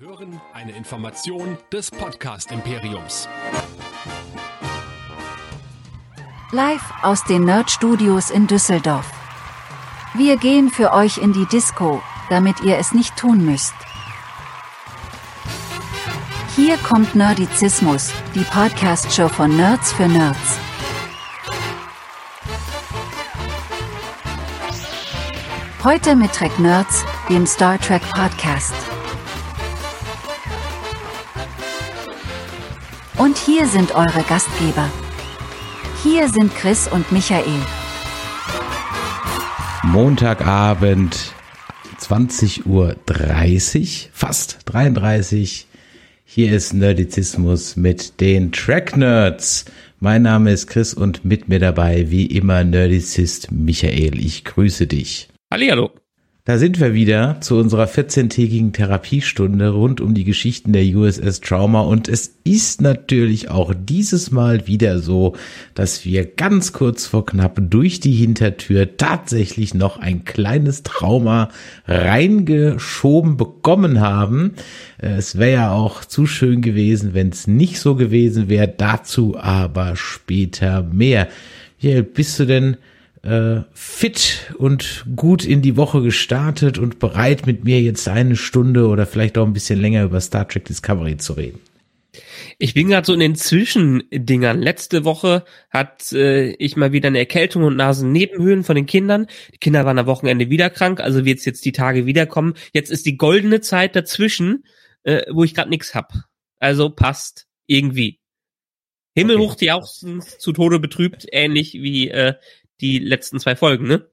Hören eine Information des Podcast Imperiums. Live aus den Nerd Studios in Düsseldorf. Wir gehen für euch in die Disco, damit ihr es nicht tun müsst. Hier kommt Nerdizismus, die Podcast-Show von Nerds für Nerds. Heute mit Trek Nerds, dem Star Trek Podcast. Hier sind eure Gastgeber. Hier sind Chris und Michael. Montagabend 20.30 Uhr, fast 33. Hier ist Nerdizismus mit den Track Nerds. Mein Name ist Chris und mit mir dabei wie immer Nerdizist Michael. Ich grüße dich. Hallihallo. Da sind wir wieder zu unserer 14-tägigen Therapiestunde rund um die Geschichten der USS Trauma und es ist natürlich auch dieses Mal wieder so, dass wir ganz kurz vor knapp durch die Hintertür tatsächlich noch ein kleines Trauma reingeschoben bekommen haben. Es wäre ja auch zu schön gewesen, wenn es nicht so gewesen wäre. Dazu aber später mehr. Hier, bist du denn äh, fit und gut in die Woche gestartet und bereit mit mir jetzt eine Stunde oder vielleicht auch ein bisschen länger über Star Trek Discovery zu reden. Ich bin gerade so in den Zwischendingern. Letzte Woche hat äh, ich mal wieder eine Erkältung und Nasennebenhöhlen von den Kindern. Die Kinder waren am Wochenende wieder krank, also wird es jetzt die Tage wiederkommen. Jetzt ist die goldene Zeit dazwischen, äh, wo ich gerade nichts hab. Also passt irgendwie. Himmel okay. hoch die auch zu Tode betrübt, ähnlich wie äh, die letzten zwei Folgen, ne?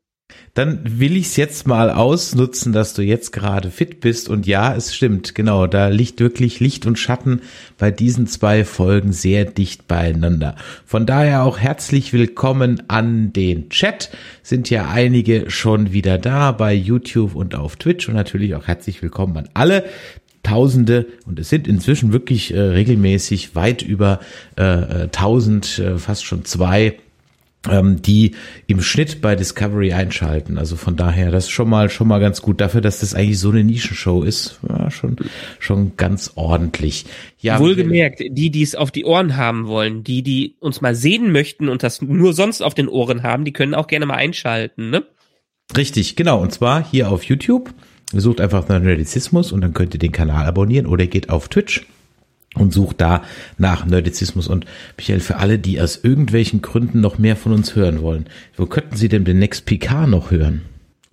Dann will ich es jetzt mal ausnutzen, dass du jetzt gerade fit bist. Und ja, es stimmt, genau, da liegt wirklich Licht und Schatten bei diesen zwei Folgen sehr dicht beieinander. Von daher auch herzlich willkommen an den Chat. Sind ja einige schon wieder da bei YouTube und auf Twitch und natürlich auch herzlich willkommen an alle, Tausende und es sind inzwischen wirklich äh, regelmäßig weit über äh, 1000, äh, fast schon zwei die im Schnitt bei Discovery einschalten. Also von daher, das ist schon mal schon mal ganz gut dafür, dass das eigentlich so eine Nischenshow ist. Ja, schon schon ganz ordentlich. Ja, wohlgemerkt, die, die es auf die Ohren haben wollen, die, die uns mal sehen möchten und das nur sonst auf den Ohren haben, die können auch gerne mal einschalten, ne? Richtig, genau. Und zwar hier auf YouTube. Sucht einfach nach Nerdizismus und dann könnt ihr den Kanal abonnieren oder geht auf Twitch und sucht da nach Nerdizismus. Und Michael, für alle, die aus irgendwelchen Gründen noch mehr von uns hören wollen, wo könnten sie denn den Next PK noch hören?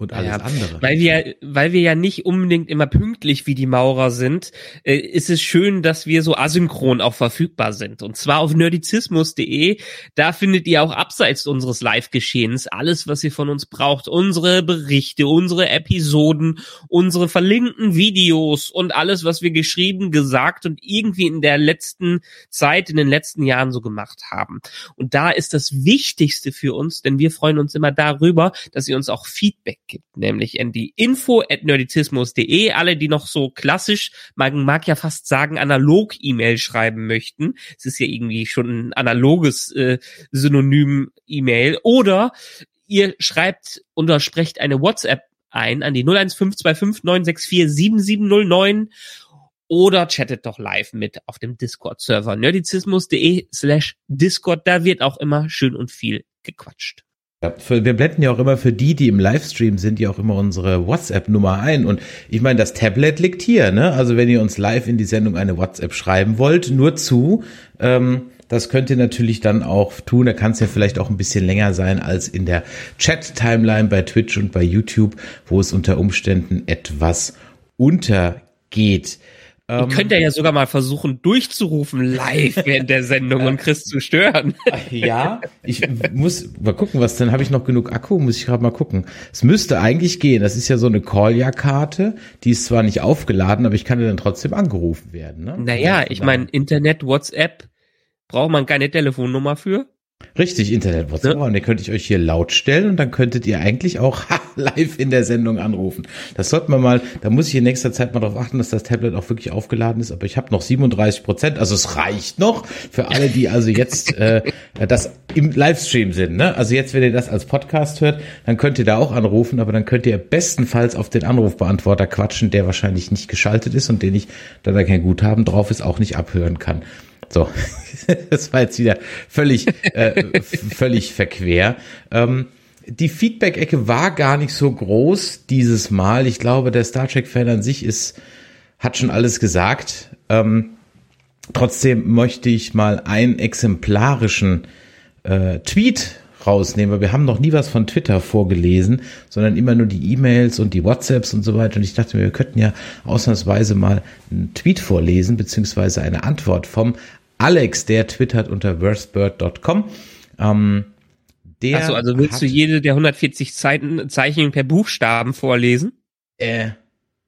Und alles ja, andere. Weil wir, weil wir ja nicht unbedingt immer pünktlich wie die Maurer sind, äh, ist es schön, dass wir so asynchron auch verfügbar sind. Und zwar auf nerdizismus.de. Da findet ihr auch abseits unseres Live-Geschehens alles, was ihr von uns braucht. Unsere Berichte, unsere Episoden, unsere verlinkten Videos und alles, was wir geschrieben, gesagt und irgendwie in der letzten Zeit, in den letzten Jahren so gemacht haben. Und da ist das Wichtigste für uns, denn wir freuen uns immer darüber, dass ihr uns auch Feedback gibt, nämlich in die info at nerdizismus.de. Alle, die noch so klassisch, man mag ja fast sagen, analog E-Mail schreiben möchten. Es ist ja irgendwie schon ein analoges äh, Synonym E-Mail. Oder ihr schreibt oder sprecht eine WhatsApp ein an die 0152596477709 oder chattet doch live mit auf dem Discord-Server nerdizismus.de slash Discord. Da wird auch immer schön und viel gequatscht. Ja, für, wir blenden ja auch immer für die, die im Livestream sind, ja auch immer unsere WhatsApp-Nummer ein. Und ich meine, das Tablet liegt hier, ne? Also wenn ihr uns live in die Sendung eine WhatsApp schreiben wollt, nur zu. Ähm, das könnt ihr natürlich dann auch tun. Da kann es ja vielleicht auch ein bisschen länger sein als in der Chat-Timeline bei Twitch und bei YouTube, wo es unter Umständen etwas untergeht. Ähm, könnt ihr ja sogar mal versuchen, durchzurufen live während der Sendung und Chris zu stören. Ja, ich muss mal gucken, was dann habe ich noch genug Akku, muss ich gerade mal gucken. Es müsste eigentlich gehen. Das ist ja so eine Call-Ja-Karte, die ist zwar nicht aufgeladen, aber ich kann ja dann trotzdem angerufen werden. Ne? Naja, ich meine, Internet, WhatsApp, braucht man keine Telefonnummer für? Richtig, Internet WhatsApp. Ja. Und ihr könnt ich euch hier laut stellen und dann könntet ihr eigentlich auch live in der Sendung anrufen. Das sollte man mal, da muss ich in nächster Zeit mal darauf achten, dass das Tablet auch wirklich aufgeladen ist. Aber ich habe noch 37 Prozent, also es reicht noch für alle, die also jetzt äh, das im Livestream sind. Ne? Also jetzt, wenn ihr das als Podcast hört, dann könnt ihr da auch anrufen, aber dann könnt ihr bestenfalls auf den Anrufbeantworter quatschen, der wahrscheinlich nicht geschaltet ist und den ich, da da kein Guthaben drauf ist, auch nicht abhören kann. So, das war jetzt wieder völlig, äh, völlig verquer. Ähm, die Feedback-Ecke war gar nicht so groß dieses Mal. Ich glaube, der Star Trek-Fan an sich ist, hat schon alles gesagt. Ähm, trotzdem möchte ich mal einen exemplarischen äh, Tweet rausnehmen, weil wir haben noch nie was von Twitter vorgelesen, sondern immer nur die E-Mails und die WhatsApps und so weiter. Und ich dachte mir, wir könnten ja ausnahmsweise mal einen Tweet vorlesen, beziehungsweise eine Antwort vom Alex, der twittert unter worstbird.com. Ähm, der Achso, also willst hat, du jede der 140 Zeiten, Zeichen per Buchstaben vorlesen? Äh,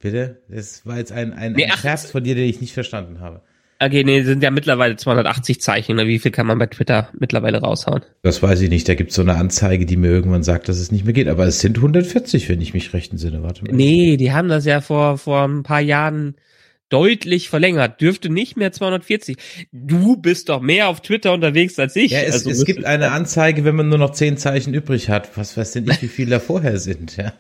bitte? Das war jetzt ein, ein, nee, ein Scherz von dir, den ich nicht verstanden habe. Okay, nee, sind ja mittlerweile 280 Zeichen. Wie viel kann man bei Twitter mittlerweile raushauen? Das weiß ich nicht. Da gibt es so eine Anzeige, die mir irgendwann sagt, dass es nicht mehr geht. Aber es sind 140, wenn ich mich recht entsinne. Warte mal. Nee, die haben das ja vor, vor ein paar Jahren deutlich verlängert. Dürfte nicht mehr 240. Du bist doch mehr auf Twitter unterwegs als ich. Ja, es, also es gibt eine Anzeige, wenn man nur noch zehn Zeichen übrig hat. Was weiß denn ich, wie viele da vorher sind, ja.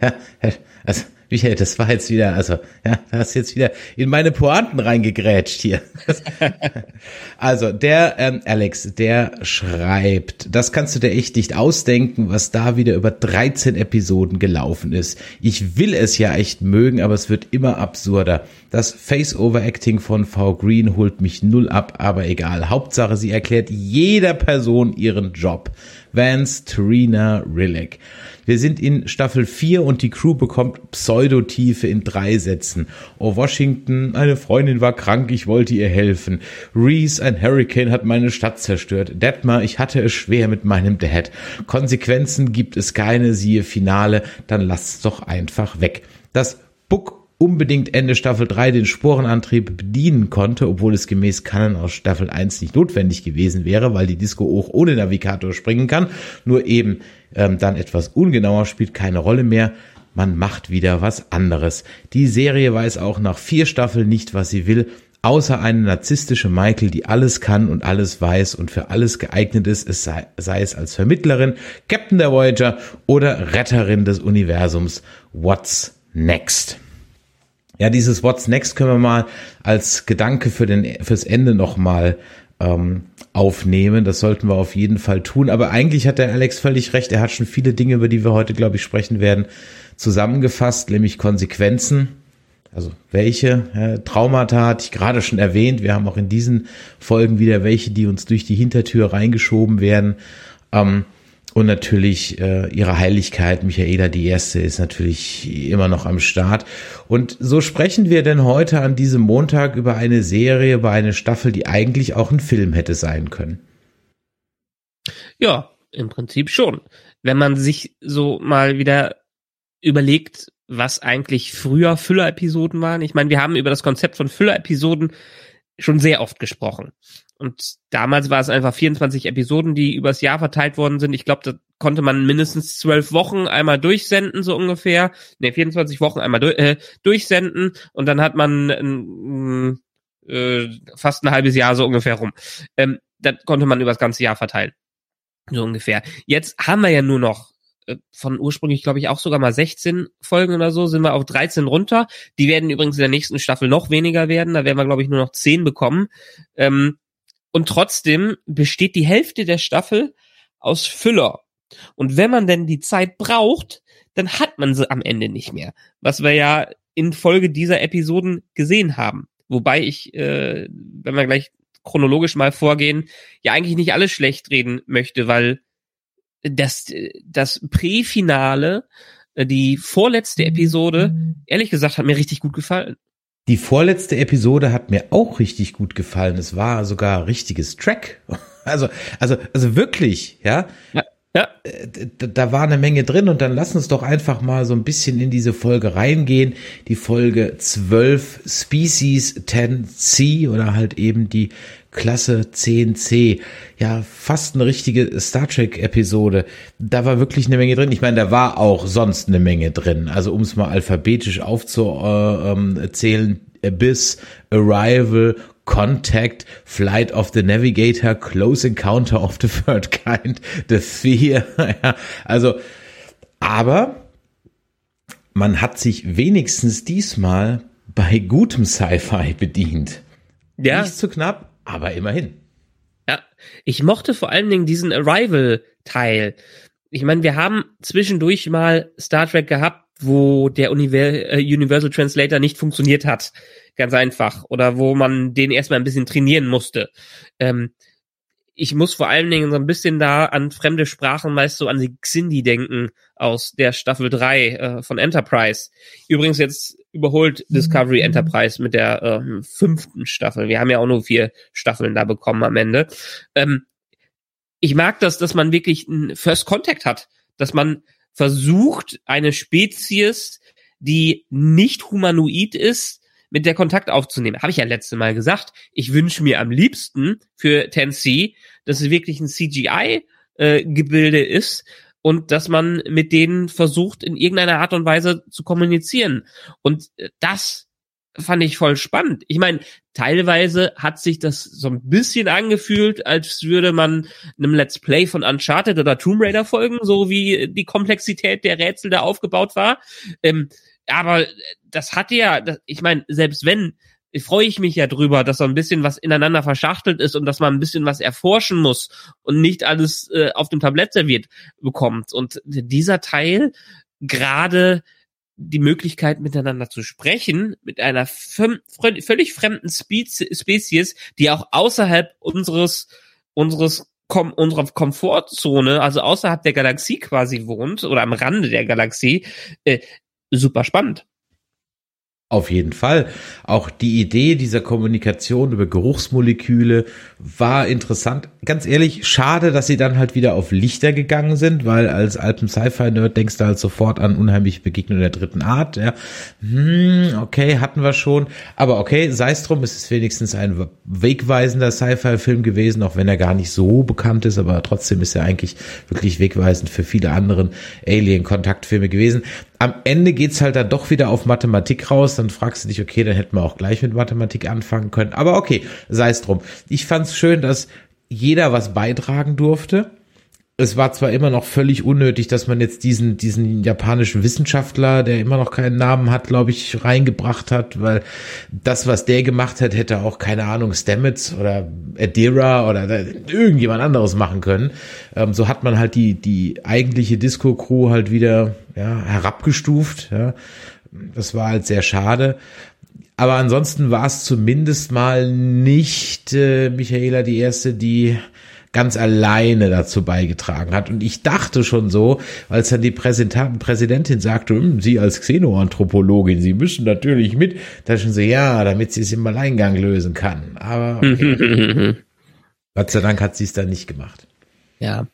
Ja, also Michael, das war jetzt wieder, also, ja, du hast jetzt wieder in meine Pointen reingegrätscht hier. also, der ähm, Alex, der schreibt, das kannst du dir echt nicht ausdenken, was da wieder über 13 Episoden gelaufen ist. Ich will es ja echt mögen, aber es wird immer absurder. Das Face-Over-Acting von V. Green holt mich null ab, aber egal. Hauptsache, sie erklärt jeder Person ihren Job. Vance Trina Rillick. Wir sind in Staffel 4 und die Crew bekommt Pseudotiefe in drei Sätzen. Oh, Washington, eine Freundin war krank, ich wollte ihr helfen. Reese, ein Hurricane hat meine Stadt zerstört. Detmar, ich hatte es schwer mit meinem Dad. Konsequenzen gibt es keine, siehe Finale, dann lasst's doch einfach weg. Das Book unbedingt Ende Staffel 3 den Sporenantrieb bedienen konnte, obwohl es gemäß Canon aus Staffel 1 nicht notwendig gewesen wäre, weil die Disco auch ohne Navigator springen kann, nur eben ähm, dann etwas ungenauer spielt keine Rolle mehr. Man macht wieder was anderes. Die Serie weiß auch nach vier Staffeln nicht, was sie will, außer eine narzisstische Michael, die alles kann und alles weiß und für alles geeignet ist, es sei, sei es als Vermittlerin, Captain der Voyager oder Retterin des Universums. What's next? Ja, dieses What's Next können wir mal als Gedanke für den, fürs Ende nochmal ähm, aufnehmen. Das sollten wir auf jeden Fall tun. Aber eigentlich hat der Alex völlig recht. Er hat schon viele Dinge, über die wir heute, glaube ich, sprechen werden, zusammengefasst, nämlich Konsequenzen. Also welche ja, Traumata hatte ich gerade schon erwähnt. Wir haben auch in diesen Folgen wieder welche, die uns durch die Hintertür reingeschoben werden. Ähm, und natürlich äh, ihre Heiligkeit, Michaela die Erste, ist natürlich immer noch am Start. Und so sprechen wir denn heute an diesem Montag über eine Serie, über eine Staffel, die eigentlich auch ein Film hätte sein können. Ja, im Prinzip schon. Wenn man sich so mal wieder überlegt, was eigentlich früher Füller-Episoden waren. Ich meine, wir haben über das Konzept von Füller-Episoden schon sehr oft gesprochen. Und damals war es einfach 24 Episoden, die übers Jahr verteilt worden sind. Ich glaube, da konnte man mindestens zwölf Wochen einmal durchsenden, so ungefähr. Ne, 24 Wochen einmal durch, äh, durchsenden und dann hat man äh, fast ein halbes Jahr so ungefähr rum. Ähm, das konnte man übers ganze Jahr verteilen. So ungefähr. Jetzt haben wir ja nur noch äh, von ursprünglich, glaube ich, auch sogar mal 16 Folgen oder so, sind wir auf 13 runter. Die werden übrigens in der nächsten Staffel noch weniger werden. Da werden wir, glaube ich, nur noch 10 bekommen. Ähm, und trotzdem besteht die Hälfte der Staffel aus Füller. Und wenn man denn die Zeit braucht, dann hat man sie am Ende nicht mehr. Was wir ja in Folge dieser Episoden gesehen haben. Wobei ich, äh, wenn wir gleich chronologisch mal vorgehen, ja eigentlich nicht alles schlecht reden möchte, weil das, das Präfinale, die vorletzte Episode, ehrlich gesagt, hat mir richtig gut gefallen. Die vorletzte Episode hat mir auch richtig gut gefallen. Es war sogar richtiges Track. Also, also, also wirklich, ja. ja. Ja. Äh, da war eine Menge drin und dann lass uns doch einfach mal so ein bisschen in diese Folge reingehen. Die Folge 12 Species 10C oder halt eben die Klasse 10c. Ja, fast eine richtige Star Trek-Episode. Da war wirklich eine Menge drin. Ich meine, da war auch sonst eine Menge drin. Also um es mal alphabetisch aufzuzählen, Abyss, Arrival, Contact, Flight of the Navigator, Close Encounter of the Third Kind, The Fear. ja, also, aber man hat sich wenigstens diesmal bei gutem Sci-Fi bedient. Ja. Nicht zu knapp, aber immerhin. Ja, ich mochte vor allen Dingen diesen Arrival-Teil. Ich meine, wir haben zwischendurch mal Star Trek gehabt, wo der äh, Universal Translator nicht funktioniert hat. Ganz einfach. Oder wo man den erstmal ein bisschen trainieren musste. Ähm, ich muss vor allen Dingen so ein bisschen da an fremde Sprachen, weißt du, an die Xindi denken aus der Staffel 3 äh, von Enterprise. Übrigens jetzt überholt Discovery mhm. Enterprise mit der äh, fünften Staffel. Wir haben ja auch nur vier Staffeln da bekommen am Ende. Ähm, ich mag das, dass man wirklich einen First Contact hat, dass man versucht, eine Spezies, die nicht humanoid ist, mit der Kontakt aufzunehmen. Habe ich ja letzte Mal gesagt. Ich wünsche mir am liebsten für Tennessee, dass es wirklich ein CGI-Gebilde äh, ist und dass man mit denen versucht, in irgendeiner Art und Weise zu kommunizieren. Und äh, das fand ich voll spannend. Ich meine, teilweise hat sich das so ein bisschen angefühlt, als würde man einem Let's Play von Uncharted oder Tomb Raider folgen, so wie die Komplexität der Rätsel da aufgebaut war. Ähm, aber das hat ja, ich meine, selbst wenn, freue ich mich ja drüber, dass so ein bisschen was ineinander verschachtelt ist und dass man ein bisschen was erforschen muss und nicht alles äh, auf dem Tablett serviert bekommt. Und dieser Teil, gerade die Möglichkeit miteinander zu sprechen mit einer völlig fremden Spezies, die auch außerhalb unseres unseres Kom unserer Komfortzone, also außerhalb der Galaxie quasi wohnt oder am Rande der Galaxie, äh, super spannend. Auf jeden Fall. Auch die Idee dieser Kommunikation über Geruchsmoleküle war interessant. Ganz ehrlich, schade, dass sie dann halt wieder auf Lichter gegangen sind, weil als alten Sci-Fi-Nerd denkst du halt sofort an unheimliche Begegnungen der dritten Art. Ja. Hm, okay, hatten wir schon. Aber okay, sei es drum, es ist wenigstens ein wegweisender Sci-Fi-Film gewesen, auch wenn er gar nicht so bekannt ist, aber trotzdem ist er eigentlich wirklich wegweisend für viele anderen Alien-Kontaktfilme gewesen. Am Ende geht's halt dann doch wieder auf Mathematik raus. Dann fragst du dich, okay, dann hätten wir auch gleich mit Mathematik anfangen können. Aber okay, sei es drum. Ich fand's schön, dass jeder was beitragen durfte es war zwar immer noch völlig unnötig, dass man jetzt diesen, diesen japanischen Wissenschaftler, der immer noch keinen Namen hat, glaube ich, reingebracht hat, weil das, was der gemacht hat, hätte auch, keine Ahnung, Stamets oder Adira oder irgendjemand anderes machen können. Ähm, so hat man halt die, die eigentliche Disco-Crew halt wieder ja, herabgestuft. Ja. Das war halt sehr schade. Aber ansonsten war es zumindest mal nicht äh, Michaela die erste, die ganz alleine dazu beigetragen hat. Und ich dachte schon so, als dann die Präsidentin sagte, hm, Sie als Xenoanthropologin, Sie müssen natürlich mit, da schon so, ja, damit sie es im Alleingang lösen kann. Aber okay. Gott sei Dank hat sie es dann nicht gemacht. Ja.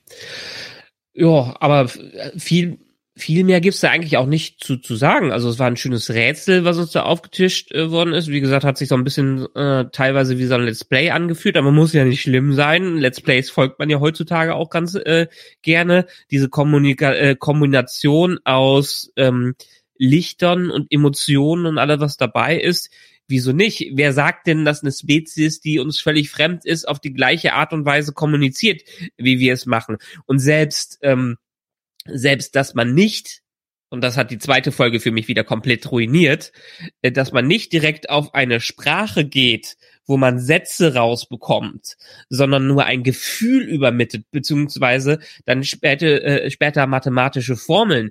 Ja, aber viel viel mehr gibt's da eigentlich auch nicht zu, zu sagen. Also es war ein schönes Rätsel, was uns da aufgetischt äh, worden ist. Wie gesagt, hat sich so ein bisschen äh, teilweise wie so ein Let's Play angefühlt, aber muss ja nicht schlimm sein. Let's Plays folgt man ja heutzutage auch ganz äh, gerne. Diese Kommunika äh, Kombination aus ähm, Lichtern und Emotionen und alles, was dabei ist. Wieso nicht? Wer sagt denn, dass eine Spezies, die uns völlig fremd ist, auf die gleiche Art und Weise kommuniziert, wie wir es machen? Und selbst ähm, selbst dass man nicht und das hat die zweite Folge für mich wieder komplett ruiniert, äh, dass man nicht direkt auf eine Sprache geht, wo man Sätze rausbekommt, sondern nur ein Gefühl übermittelt, beziehungsweise dann später, äh, später mathematische Formeln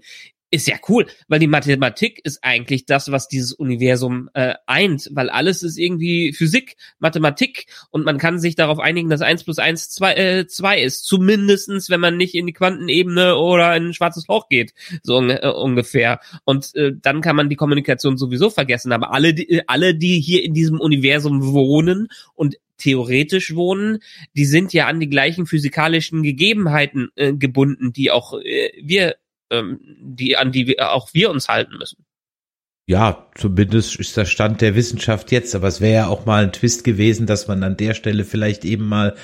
ist ja cool, weil die Mathematik ist eigentlich das, was dieses Universum äh, eint, weil alles ist irgendwie Physik, Mathematik und man kann sich darauf einigen, dass eins plus eins zwei, äh, zwei ist. Zumindestens, wenn man nicht in die Quantenebene oder in ein schwarzes Loch geht, so äh, ungefähr. Und äh, dann kann man die Kommunikation sowieso vergessen. Aber alle, die, alle, die hier in diesem Universum wohnen und theoretisch wohnen, die sind ja an die gleichen physikalischen Gegebenheiten äh, gebunden, die auch äh, wir ähm, die, an die wir, auch wir uns halten müssen. Ja, zumindest ist der Stand der Wissenschaft jetzt, aber es wäre ja auch mal ein Twist gewesen, dass man an der Stelle vielleicht eben mal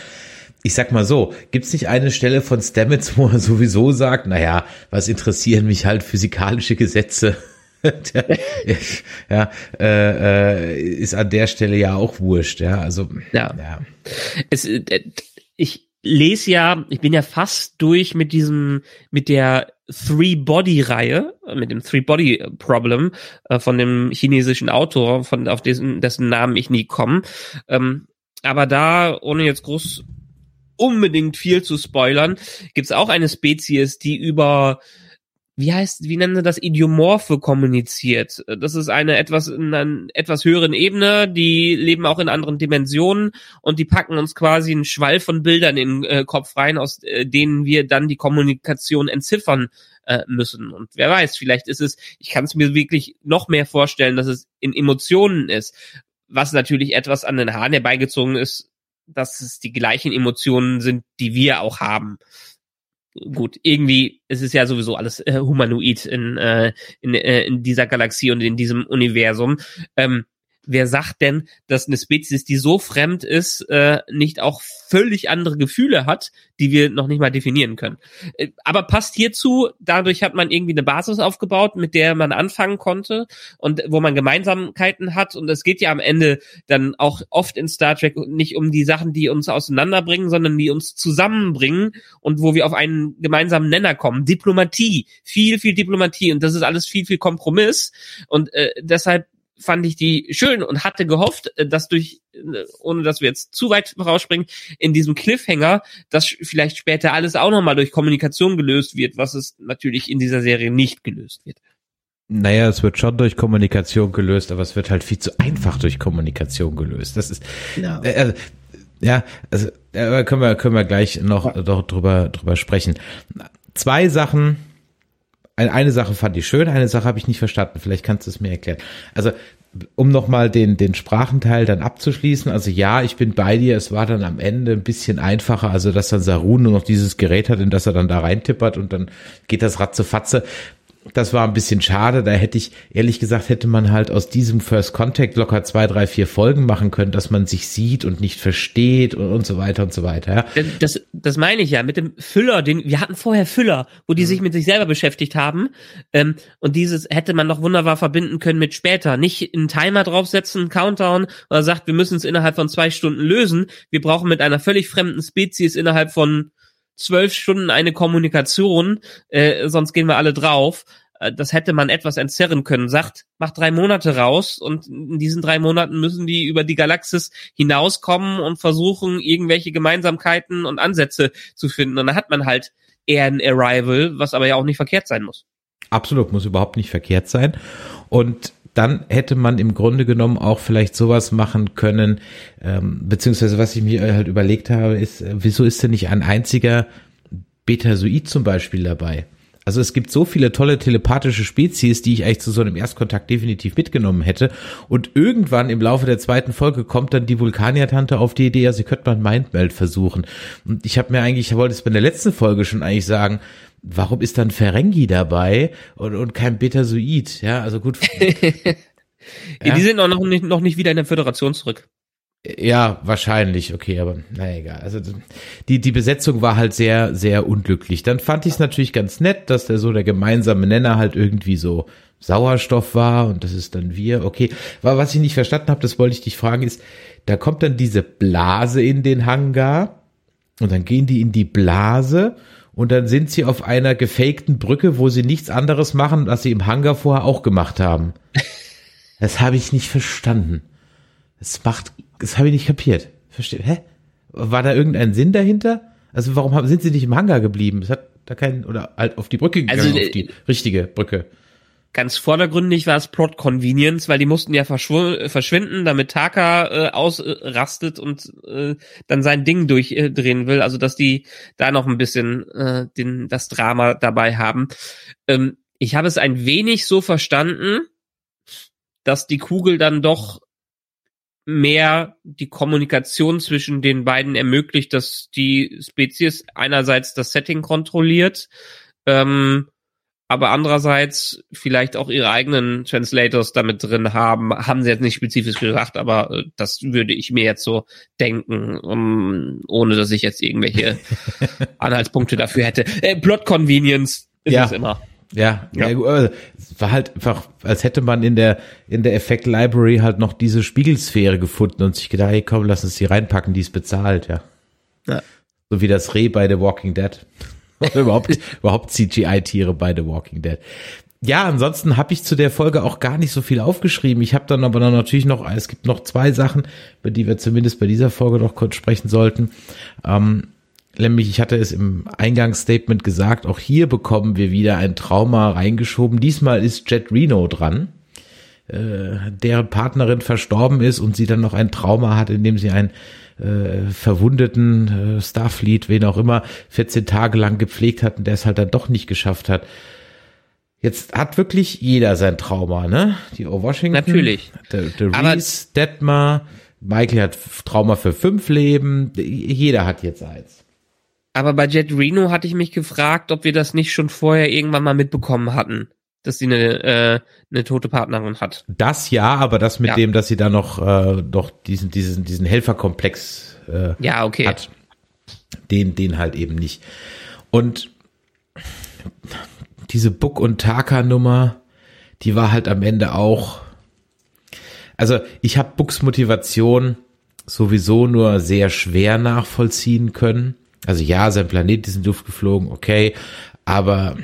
ich sag mal so, gibt's nicht eine Stelle von Stamets, wo er sowieso sagt, naja, was interessieren mich halt physikalische Gesetze? ja, äh, äh, ist an der Stelle ja auch wurscht, ja, also ja. ja. Es, äh, ich lese ja, ich bin ja fast durch mit diesem, mit der Three-Body-Reihe, mit dem Three-Body-Problem äh, von dem chinesischen Autor, von auf dessen, dessen Namen ich nie komme. Ähm, aber da, ohne jetzt groß unbedingt viel zu spoilern, gibt's auch eine Spezies, die über wie heißt, wie nennen sie das, Idiomorphe kommuniziert. Das ist eine etwas, in einer etwas höheren Ebene, die leben auch in anderen Dimensionen und die packen uns quasi einen Schwall von Bildern in den äh, Kopf rein, aus äh, denen wir dann die Kommunikation entziffern äh, müssen. Und wer weiß, vielleicht ist es, ich kann es mir wirklich noch mehr vorstellen, dass es in Emotionen ist, was natürlich etwas an den Haaren herbeigezogen ist, dass es die gleichen Emotionen sind, die wir auch haben gut, irgendwie es ist ja sowieso alles äh, humanoid in, äh, in, äh, in dieser Galaxie und in diesem Universum. Ähm, wer sagt denn, dass eine Spezies, die so fremd ist, äh, nicht auch völlig andere Gefühle hat, die wir noch nicht mal definieren können? Äh, aber passt hierzu, dadurch hat man irgendwie eine Basis aufgebaut, mit der man anfangen konnte und wo man Gemeinsamkeiten hat. Und es geht ja am Ende dann auch oft in Star Trek nicht um die Sachen, die uns auseinanderbringen, sondern die uns zusammenbringen und wo wir auf einen gemeinsamen Nenner kommen. Diplomatie, viel, viel Diplomatie. Und das ist alles viel, viel Kompromiss. Und äh, deshalb fand ich die schön und hatte gehofft, äh, dass durch, äh, ohne dass wir jetzt zu weit vorausspringen, in diesem Cliffhanger, dass vielleicht später alles auch nochmal durch Kommunikation gelöst wird, was es natürlich in dieser Serie nicht gelöst wird. Naja, es wird schon durch Kommunikation gelöst, aber es wird halt viel zu einfach durch Kommunikation gelöst. Das ist, ja, äh, also, ja, also äh, können wir können wir gleich noch, noch drüber drüber sprechen. Zwei Sachen, eine Sache fand ich schön, eine Sache habe ich nicht verstanden. Vielleicht kannst du es mir erklären. Also um nochmal den, den Sprachenteil dann abzuschließen, also ja, ich bin bei dir, es war dann am Ende ein bisschen einfacher, also dass dann Sarun nur noch dieses Gerät hat, in das er dann da reintippert und dann geht das ratzefatze das war ein bisschen schade. Da hätte ich, ehrlich gesagt, hätte man halt aus diesem First Contact locker zwei, drei, vier Folgen machen können, dass man sich sieht und nicht versteht und, und so weiter und so weiter. Ja. Das, das meine ich ja mit dem Füller, den wir hatten vorher Füller, wo die mhm. sich mit sich selber beschäftigt haben. Ähm, und dieses hätte man noch wunderbar verbinden können mit später. Nicht einen Timer draufsetzen, einen Countdown oder sagt, wir müssen es innerhalb von zwei Stunden lösen. Wir brauchen mit einer völlig fremden Spezies innerhalb von zwölf Stunden eine Kommunikation, äh, sonst gehen wir alle drauf. Äh, das hätte man etwas entzerren können. Sagt, macht drei Monate raus und in diesen drei Monaten müssen die über die Galaxis hinauskommen und versuchen, irgendwelche Gemeinsamkeiten und Ansätze zu finden. Und da hat man halt eher ein Arrival, was aber ja auch nicht verkehrt sein muss. Absolut, muss überhaupt nicht verkehrt sein. Und dann hätte man im Grunde genommen auch vielleicht sowas machen können, ähm, beziehungsweise was ich mir halt überlegt habe, ist, äh, wieso ist denn nicht ein einziger Betasoid zum Beispiel dabei? Also es gibt so viele tolle telepathische Spezies, die ich eigentlich zu so einem Erstkontakt definitiv mitgenommen hätte. Und irgendwann im Laufe der zweiten Folge kommt dann die Vulkanier-Tante auf die Idee, ja, sie könnte mal ein Mindmeld versuchen. Und ich habe mir eigentlich, ich wollte es bei der letzten Folge schon eigentlich sagen, warum ist dann Ferengi dabei und, und kein Betasoid? Ja, also gut. ja. Die sind auch noch nicht, noch nicht wieder in der Föderation zurück. Ja, wahrscheinlich, okay, aber na egal. Also die, die Besetzung war halt sehr, sehr unglücklich. Dann fand ich es natürlich ganz nett, dass der so der gemeinsame Nenner halt irgendwie so Sauerstoff war und das ist dann wir. Okay, aber was ich nicht verstanden habe, das wollte ich dich fragen, ist, da kommt dann diese Blase in den Hangar und dann gehen die in die Blase und dann sind sie auf einer gefakten Brücke, wo sie nichts anderes machen, als sie im Hangar vorher auch gemacht haben. Das habe ich nicht verstanden. Das macht, das habe ich nicht kapiert. Verstehe. Hä? War da irgendein Sinn dahinter? Also warum haben, sind sie nicht im Hangar geblieben? Es hat da keinen, oder halt auf die Brücke gegangen, also, auf die richtige Brücke. Ganz vordergründig war es Plot Convenience, weil die mussten ja verschwinden, damit Taka äh, ausrastet und äh, dann sein Ding durchdrehen will. Also dass die da noch ein bisschen äh, den, das Drama dabei haben. Ähm, ich habe es ein wenig so verstanden, dass die Kugel dann doch mehr die Kommunikation zwischen den beiden ermöglicht, dass die Spezies einerseits das Setting kontrolliert, ähm, aber andererseits vielleicht auch ihre eigenen Translators damit drin haben, haben sie jetzt nicht spezifisch gesagt, aber äh, das würde ich mir jetzt so denken, um, ohne dass ich jetzt irgendwelche Anhaltspunkte dafür hätte. Äh, Plot Convenience ist ja. es immer. Ja, ja. ja war halt einfach, als hätte man in der in der Effekt Library halt noch diese Spiegelsphäre gefunden und sich gedacht, hey, komm, lass uns die reinpacken, die ist bezahlt, ja. ja. So wie das Reh bei The Walking Dead. überhaupt, überhaupt CGI-Tiere bei The Walking Dead. Ja, ansonsten habe ich zu der Folge auch gar nicht so viel aufgeschrieben. Ich habe dann aber dann natürlich noch, es gibt noch zwei Sachen, über die wir zumindest bei dieser Folge noch kurz sprechen sollten. Ähm, nämlich, ich hatte es im Eingangsstatement gesagt, auch hier bekommen wir wieder ein Trauma reingeschoben. Diesmal ist Jet Reno dran, äh, deren Partnerin verstorben ist und sie dann noch ein Trauma hat, indem sie ein äh, verwundeten äh, Starfleet, wen auch immer, 14 Tage lang gepflegt hat und der es halt dann doch nicht geschafft hat. Jetzt hat wirklich jeder sein Trauma, ne? Die O. Washington. Natürlich. Der, der Reese, Detmar, Michael hat Trauma für fünf Leben. Jeder hat jetzt eins. Aber bei Jet Reno hatte ich mich gefragt, ob wir das nicht schon vorher irgendwann mal mitbekommen hatten dass sie eine, äh, eine tote Partnerin hat. Das ja, aber das mit ja. dem, dass sie da noch, äh, noch diesen, diesen, diesen Helferkomplex äh, ja, okay. hat, den, den halt eben nicht. Und diese Book- und Taka-Nummer, die war halt am Ende auch. Also ich habe Books Motivation sowieso nur sehr schwer nachvollziehen können. Also ja, sein Planet ist in die Luft geflogen, okay, aber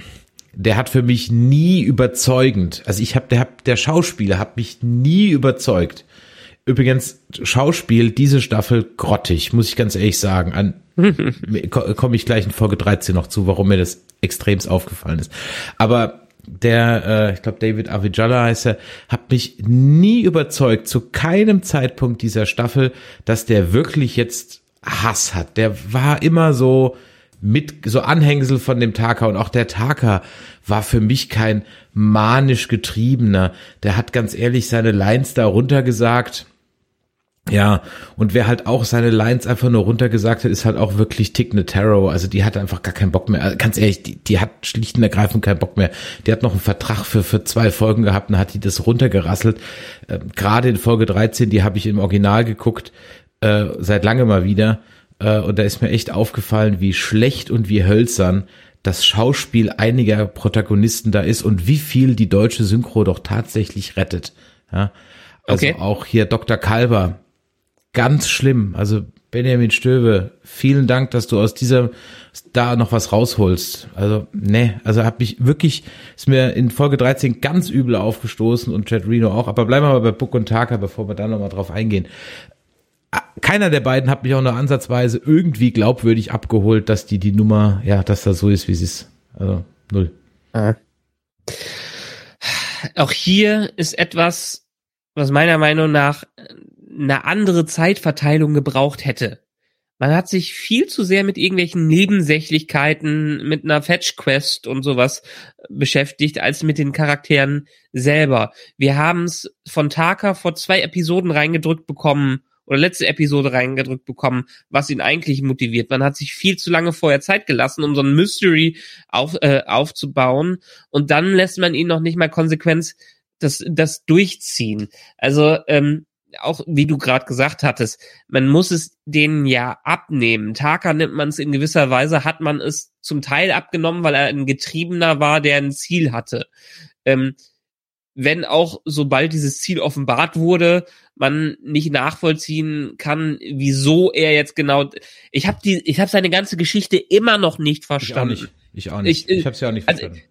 der hat für mich nie überzeugend, also ich habe, der, hab, der Schauspieler hat mich nie überzeugt. Übrigens, Schauspiel, diese Staffel grottig, muss ich ganz ehrlich sagen. An komme ich gleich in Folge 13 noch zu, warum mir das extremst aufgefallen ist. Aber der, äh, ich glaube David Avijala heißt er, hat mich nie überzeugt, zu keinem Zeitpunkt dieser Staffel, dass der wirklich jetzt Hass hat. Der war immer so, mit so Anhängsel von dem Taka und auch der Taka war für mich kein manisch getriebener. Der hat ganz ehrlich seine Lines da runtergesagt. Ja, und wer halt auch seine Lines einfach nur runtergesagt hat, ist halt auch wirklich Tick Notaro. Also die hat einfach gar keinen Bock mehr. Also ganz ehrlich, die, die hat schlicht und ergreifend keinen Bock mehr. Die hat noch einen Vertrag für, für zwei Folgen gehabt und hat die das runtergerasselt. Ähm, Gerade in Folge 13, die habe ich im Original geguckt, äh, seit lange mal wieder. Äh, und da ist mir echt aufgefallen, wie schlecht und wie hölzern das Schauspiel einiger Protagonisten da ist und wie viel die deutsche Synchro doch tatsächlich rettet. Ja, also okay. auch hier Dr. Kalber, ganz schlimm. Also Benjamin Stöwe, vielen Dank, dass du aus dieser da noch was rausholst. Also, ne, also hab mich wirklich, ist mir in Folge 13 ganz übel aufgestoßen und Chad Reno auch. Aber bleiben wir mal bei Book und Taka, bevor wir da nochmal drauf eingehen keiner der beiden hat mich auch nur ansatzweise irgendwie glaubwürdig abgeholt, dass die die Nummer, ja, dass das so ist, wie sie ist. Also null. Ah. Auch hier ist etwas, was meiner Meinung nach eine andere Zeitverteilung gebraucht hätte. Man hat sich viel zu sehr mit irgendwelchen Nebensächlichkeiten, mit einer Fetch-Quest und sowas beschäftigt, als mit den Charakteren selber. Wir haben es von Taka vor zwei Episoden reingedrückt bekommen, oder letzte Episode reingedrückt bekommen, was ihn eigentlich motiviert. Man hat sich viel zu lange vorher Zeit gelassen, um so ein Mystery auf, äh, aufzubauen und dann lässt man ihn noch nicht mal konsequent das, das durchziehen. Also ähm, auch wie du gerade gesagt hattest, man muss es denen ja abnehmen. Taka nimmt man es in gewisser Weise, hat man es zum Teil abgenommen, weil er ein Getriebener war, der ein Ziel hatte. Ähm, wenn auch sobald dieses Ziel offenbart wurde, man nicht nachvollziehen kann, wieso er jetzt genau. Ich habe die, ich habe seine ganze Geschichte immer noch nicht verstanden. Ich auch nicht. Ich auch nicht. Ich, ich habe es ja auch nicht also, verstanden.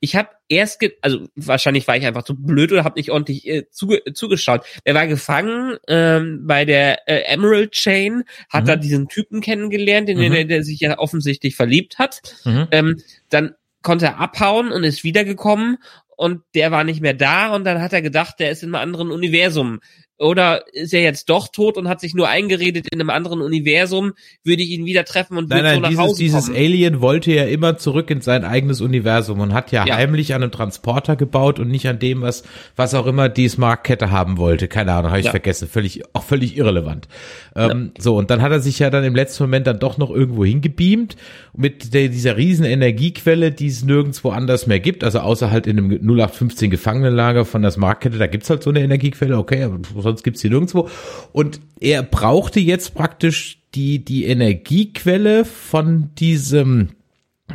Ich habe erst, ge also wahrscheinlich war ich einfach zu blöd oder habe nicht ordentlich äh, zuge zugeschaut. Er war gefangen ähm, bei der äh, Emerald Chain, hat mhm. da diesen Typen kennengelernt, in mhm. den der, der sich ja offensichtlich verliebt hat. Mhm. Ähm, dann konnte er abhauen und ist wiedergekommen und der war nicht mehr da und dann hat er gedacht, der ist in einem anderen Universum. Oder ist er jetzt doch tot und hat sich nur eingeredet in einem anderen Universum, würde ich ihn wieder treffen und nein, würde nein, so nach dieses, Hause dieses kommen. Alien wollte ja immer zurück in sein eigenes Universum und hat ja, Ja. heimlich an einem Transporter gebaut und nicht an dem, was, was auch immer die Smart-Kette haben wollte. Keine Ahnung, habe ich Ja. vergessen. Völlig, auch völlig irrelevant. Ähm, So, und dann hat er sich ja dann im letzten Moment dann doch noch irgendwo hingebeamt mit der, dieser riesen Energiequelle, die es nirgendwo anders mehr gibt. Also außer halt in einem 0815 Gefangenenlager von der Smart-Kette, da gibt's halt so eine Energiequelle, okay, aber sonst gibt's die nirgendwo. Und er brauchte jetzt praktisch die, die Energiequelle von diesem,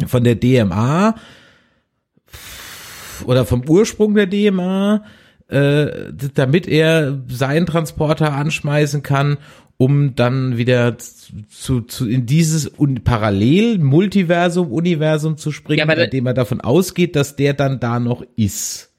von der DMA oder vom Ursprung der DMA, äh, damit er seinen Transporter anschmeißen kann, um dann wieder zu, zu in dieses un parallel Multiversum Universum zu springen, Ja, indem er davon ausgeht, dass der dann da noch ist.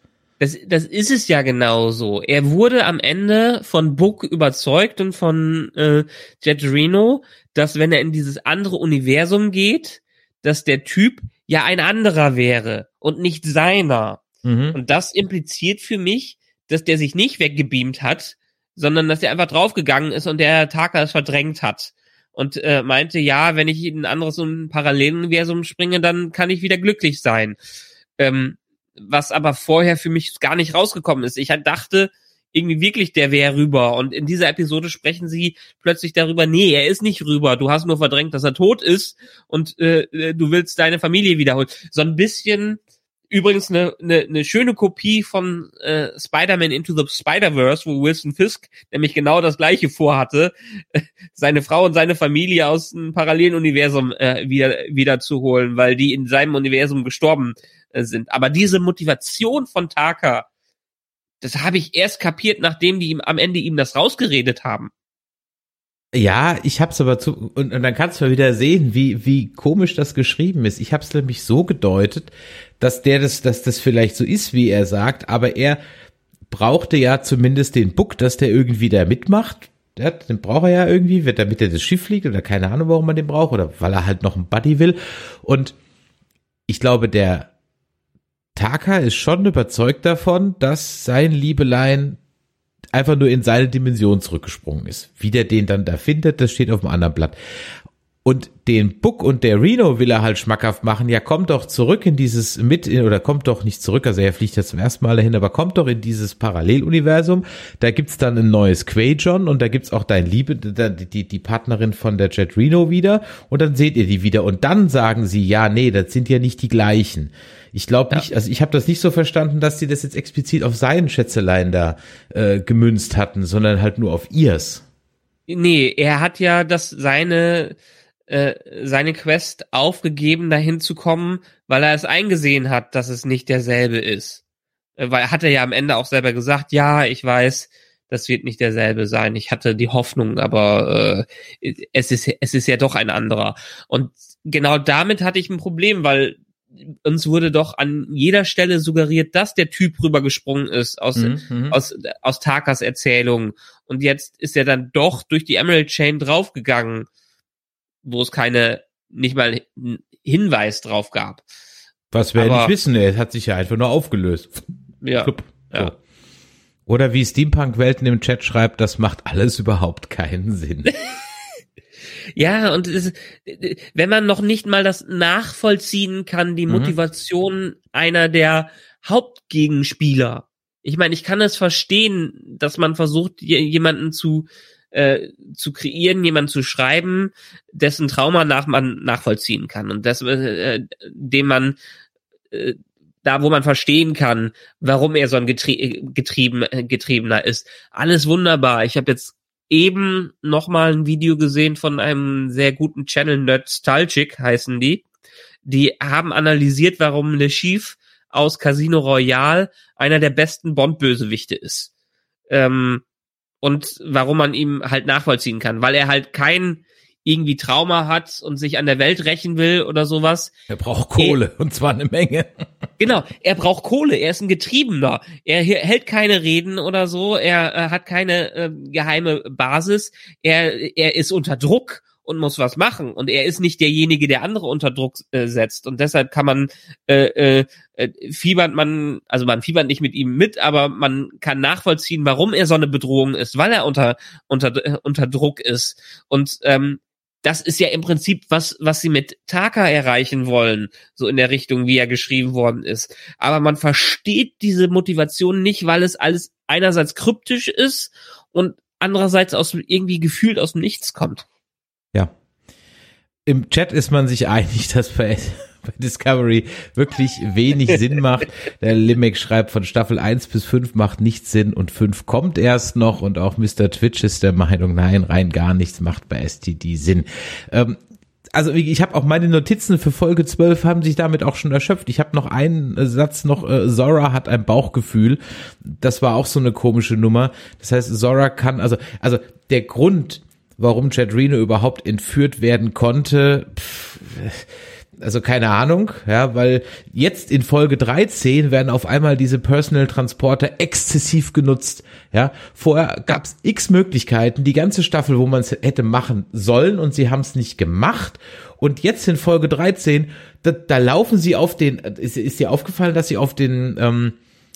Das, das ist es ja genauso. Er wurde am Ende von Book überzeugt und von äh, Jet Reno, dass wenn er in dieses andere Universum geht, dass der Typ ja ein anderer wäre und nicht seiner. Mhm. Und das impliziert für mich, dass der sich nicht weggebeamt hat, sondern dass er einfach draufgegangen ist und der Taka es verdrängt hat. Und äh, meinte, ja, wenn ich in ein anderes un- Paralleluniversum springe, dann kann ich wieder glücklich sein. Ähm, was aber vorher für mich gar nicht rausgekommen ist. Ich halt dachte irgendwie wirklich, der wäre rüber. Und in dieser Episode sprechen sie plötzlich darüber, nee, er ist nicht rüber. Du hast nur verdrängt, dass er tot ist und äh, äh, du willst deine Familie wiederholen. So ein bisschen Übrigens eine, eine, eine schöne Kopie von äh, Spider-Man Into the Spider-Verse, wo Wilson Fisk nämlich genau das gleiche vorhatte, seine Frau und seine Familie aus einem parallelen Universum äh, wieder, wieder zu holen, weil die in seinem Universum gestorben äh, sind. Aber diese Motivation von Taka, das habe ich erst kapiert, nachdem die ihm am Ende ihm das rausgeredet haben. Ja, ich hab's aber zu und, und dann kannst du mal wieder sehen, wie wie komisch das geschrieben ist. Ich hab's nämlich so gedeutet, dass der das, dass das vielleicht so ist, wie er sagt, aber er brauchte ja zumindest den Book, dass der irgendwie da mitmacht. Ja, den braucht er ja irgendwie, wird damit er das Schiff fliegt oder keine Ahnung, warum man den braucht oder weil er halt noch einen Buddy will. Und ich glaube, der Taka ist schon überzeugt davon, dass sein Liebelein einfach nur in seine Dimension zurückgesprungen ist. Wie der den dann da findet, das steht auf dem anderen Blatt. Und den Book und der Reno will er halt schmackhaft machen. Ja, kommt doch zurück in dieses mit, oder kommt doch nicht zurück, also er fliegt jetzt zum ersten Mal dahin, aber kommt doch in dieses Paralleluniversum. Da gibt's dann ein neues Quajon und da gibt's auch dein Liebe, die, die Partnerin von der Jet Reno wieder und dann seht ihr die wieder und dann sagen sie, ja, nee, das sind ja nicht die gleichen. Ich glaube Ja. nicht, also ich habe das nicht so verstanden, dass sie das jetzt explizit auf seinen Schätzelein da äh, gemünzt hatten, sondern halt nur auf ihrs. Nee, er hat ja das seine äh, seine Quest aufgegeben, dahin zu kommen, weil er es eingesehen hat, dass es nicht derselbe ist. Äh, weil hat er ja am Ende auch selber gesagt, ja, ich weiß, das wird nicht derselbe sein. Ich hatte die Hoffnung, aber äh, es ist es ist ja doch ein anderer. Und genau damit hatte ich ein Problem, weil uns wurde doch an jeder Stelle suggeriert, dass der Typ rübergesprungen ist aus Mhm, aus, aus Takas Erzählung. Und jetzt ist er dann doch durch die Emerald Chain draufgegangen, wo es keine, nicht mal Hinweis drauf gab. Was wir Aber- nicht wissen, er hat sich ja einfach nur aufgelöst. Ja. Plupp. So. Ja. Oder wie Steampunk-Welten im Chat schreibt, das macht alles überhaupt keinen Sinn. Ja, und es, wenn man noch nicht mal das nachvollziehen kann, die Mhm. Motivation einer der Hauptgegenspieler. Ich meine, ich kann es verstehen, dass man versucht, je- jemanden zu äh, zu kreieren, jemanden zu schreiben, dessen Trauma nach man nachvollziehen kann und das, äh, dem man äh, da, wo man verstehen kann, warum er so ein Getrie getrieben, äh, Getriebener ist. Alles wunderbar. Ich habe jetzt eben noch mal ein Video gesehen von einem sehr guten Channel, Nerdstalgic heißen die. Die haben analysiert, warum Le Chiffre aus Casino Royale einer der besten Bond-Bösewichte ist. Ähm, und warum man ihm halt nachvollziehen kann, weil er halt kein irgendwie Trauma hat und sich an der Welt rächen will oder sowas, Er braucht Kohle und zwar eine Menge. Genau, er braucht Kohle, er ist ein Getriebener. Er hält keine Reden oder so, er äh, hat keine äh, geheime Basis, er, er ist unter Druck und muss was machen. Und er ist nicht derjenige, der andere unter Druck äh, setzt. Und deshalb kann man äh, äh, äh, fiebert man, also man fiebert nicht mit ihm mit, aber man kann nachvollziehen, warum er so eine Bedrohung ist, weil er unter unter äh, unter Druck ist. Und ähm, das ist ja im Prinzip was, was sie mit Taka erreichen wollen, so in der Richtung, wie er geschrieben worden ist. Aber man versteht diese Motivation nicht, weil es alles einerseits kryptisch ist und andererseits aus irgendwie gefühlt aus dem Nichts kommt. Im Chat ist man sich einig, dass bei, bei Discovery wirklich wenig Sinn macht. Der Limek schreibt, von Staffel 1 bis 5 macht nichts Sinn und 5 kommt erst noch und auch Mr. Twitch ist der Meinung, nein, rein gar nichts macht bei STD Sinn. Ähm, also ich habe auch meine Notizen für Folge 12 haben sich damit auch schon erschöpft. Ich habe noch einen Satz noch, äh, Zora hat ein Bauchgefühl. Das war auch so eine komische Nummer. Das heißt, Zora kann, also, also der Grund, warum Chad Reno überhaupt entführt werden konnte, pff, also keine Ahnung, ja, weil jetzt in Folge 13 werden auf einmal diese Personal Transporter exzessiv genutzt, ja. Vorher gab es x Möglichkeiten, die ganze Staffel, wo man es hätte machen sollen und sie haben es nicht gemacht. Und jetzt in Folge 13, da, da laufen sie auf den, ist, ist dir aufgefallen, dass sie auf den, ähm,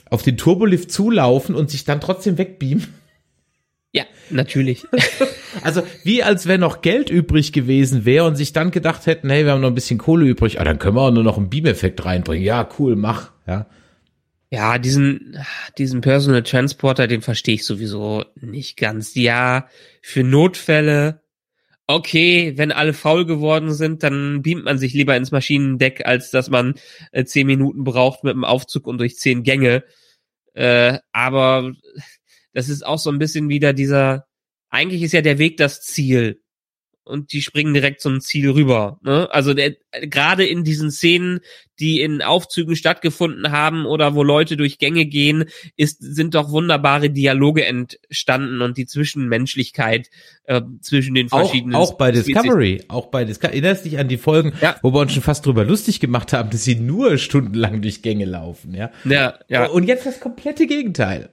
auf den Turbolift zulaufen und sich dann trotzdem wegbeamen? Ja, natürlich. Also wie als wenn noch Geld übrig gewesen wäre und sich dann gedacht hätten, hey, wir haben noch ein bisschen Kohle übrig, ah, dann können wir auch nur noch einen Beam-Effekt reinbringen. Ja, cool, mach, ja. Ja, diesen, diesen Personal Transporter, den verstehe ich sowieso nicht ganz. Ja, für Notfälle, okay, wenn alle faul geworden sind, dann beamt man sich lieber ins Maschinendeck, als dass man äh, zehn Minuten braucht mit dem Aufzug und durch zehn Gänge. Äh, aber das ist auch so ein bisschen wieder dieser, eigentlich ist ja der Weg das Ziel. Und die springen direkt zum Ziel rüber. Ne? Also gerade in diesen Szenen, die in Aufzügen stattgefunden haben oder wo Leute durch Gänge gehen, ist, sind doch wunderbare Dialoge entstanden und die Zwischenmenschlichkeit äh, zwischen den verschiedenen. Auch, auch bei Discovery, auch bei Discovery. Erinnerst dich an die Folgen, ja. wo wir uns schon fast drüber lustig gemacht haben, dass sie nur stundenlang durch Gänge laufen, ja? Ja, ja. Und jetzt das komplette Gegenteil.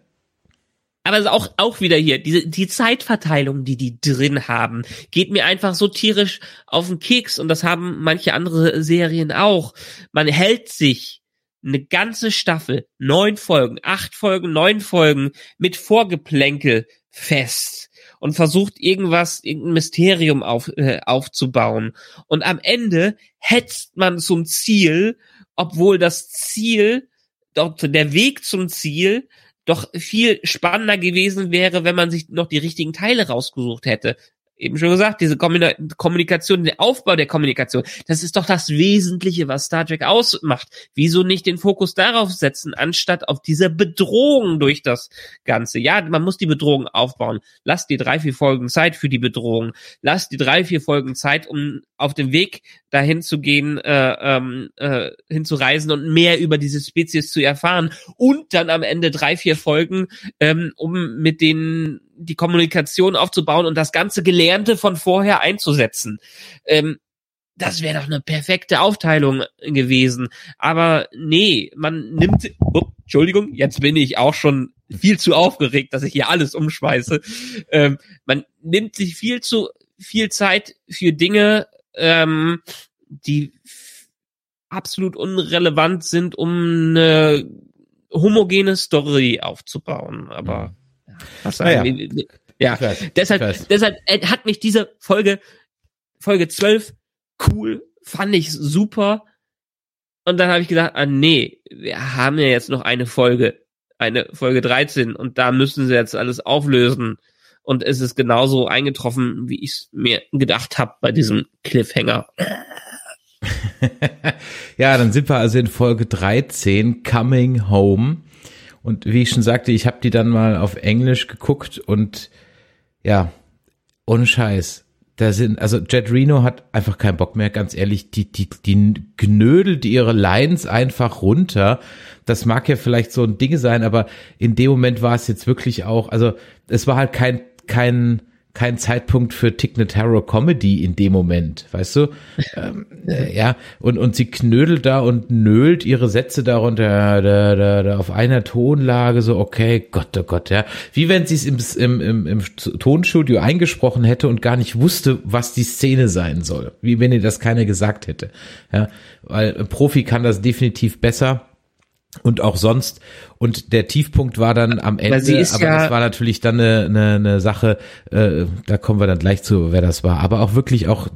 Aber auch, auch wieder hier, diese, die Zeitverteilung, die die drin haben, geht mir einfach so tierisch auf den Keks und das haben manche andere Serien auch. Man hält sich eine ganze Staffel, neun Folgen, acht Folgen, neun Folgen mit Vorgeplänkel fest und versucht irgendwas, irgendein Mysterium auf, äh, aufzubauen. Und am Ende hetzt man zum Ziel, obwohl das Ziel, der Weg zum Ziel doch viel spannender gewesen wäre, wenn man sich noch die richtigen Teile rausgesucht hätte eben schon gesagt, diese Kommunikation, der Aufbau der Kommunikation, das ist doch das Wesentliche, was Star Trek ausmacht. Wieso nicht den Fokus darauf setzen, anstatt auf diese Bedrohung durch das Ganze? Ja, man muss die Bedrohung aufbauen. Lass die drei, vier Folgen Zeit für die Bedrohung. Lass die drei, vier Folgen Zeit, um auf dem Weg dahin zu gehen, äh, ähm, äh, hinzureisen und mehr über diese Spezies zu erfahren. Und dann am Ende drei, vier Folgen, ähm, um mit den die Kommunikation aufzubauen und das ganze Gelernte von vorher einzusetzen. Ähm, das wäre doch eine perfekte Aufteilung gewesen. Aber nee, man nimmt. Oh, Entschuldigung, jetzt bin ich auch schon viel zu aufgeregt, dass ich hier alles umschmeiße. Ähm, man nimmt sich viel zu viel Zeit für Dinge, ähm, die absolut unrelevant sind, um eine homogene Story aufzubauen. Aber ah, ja. ja. Weiß, deshalb, deshalb äh, hat mich diese Folge, Folge 12, cool, fand ich super. Und dann habe ich gedacht, ah nee, wir haben ja jetzt noch eine Folge, eine Folge 13 und da müssen sie jetzt alles auflösen. Und es ist genauso eingetroffen, wie ich es mir gedacht habe bei diesem Cliffhanger. ja, dann sind wir also in Folge 13, Coming Home. Und wie ich schon sagte, ich habe die dann mal auf Englisch geguckt und ja, ohne Scheiß. Da sind, also Jet Reno hat einfach keinen Bock mehr, ganz ehrlich, die, die, die knödelt ihre Lines einfach runter. Das mag ja vielleicht so ein Ding sein, aber in dem Moment war es jetzt wirklich auch, also es war halt kein, kein, kein Zeitpunkt für Tick Notaro Comedy in dem Moment, weißt du? ähm, äh, ja, und, und sie knödelt da und nölt ihre Sätze darunter da, da, da auf einer Tonlage, so, okay, Gott, oh Gott, ja. Wie wenn sie es im, im, im, im Tonstudio eingesprochen hätte und gar nicht wusste, was die Szene sein soll. Wie wenn ihr das keiner gesagt hätte. Ja, weil ein Profi kann das definitiv besser und auch sonst. Und der Tiefpunkt war dann am Ende, aber ja das war natürlich dann eine, eine, eine Sache, äh, da kommen wir dann gleich zu, wer das war. Aber auch wirklich auch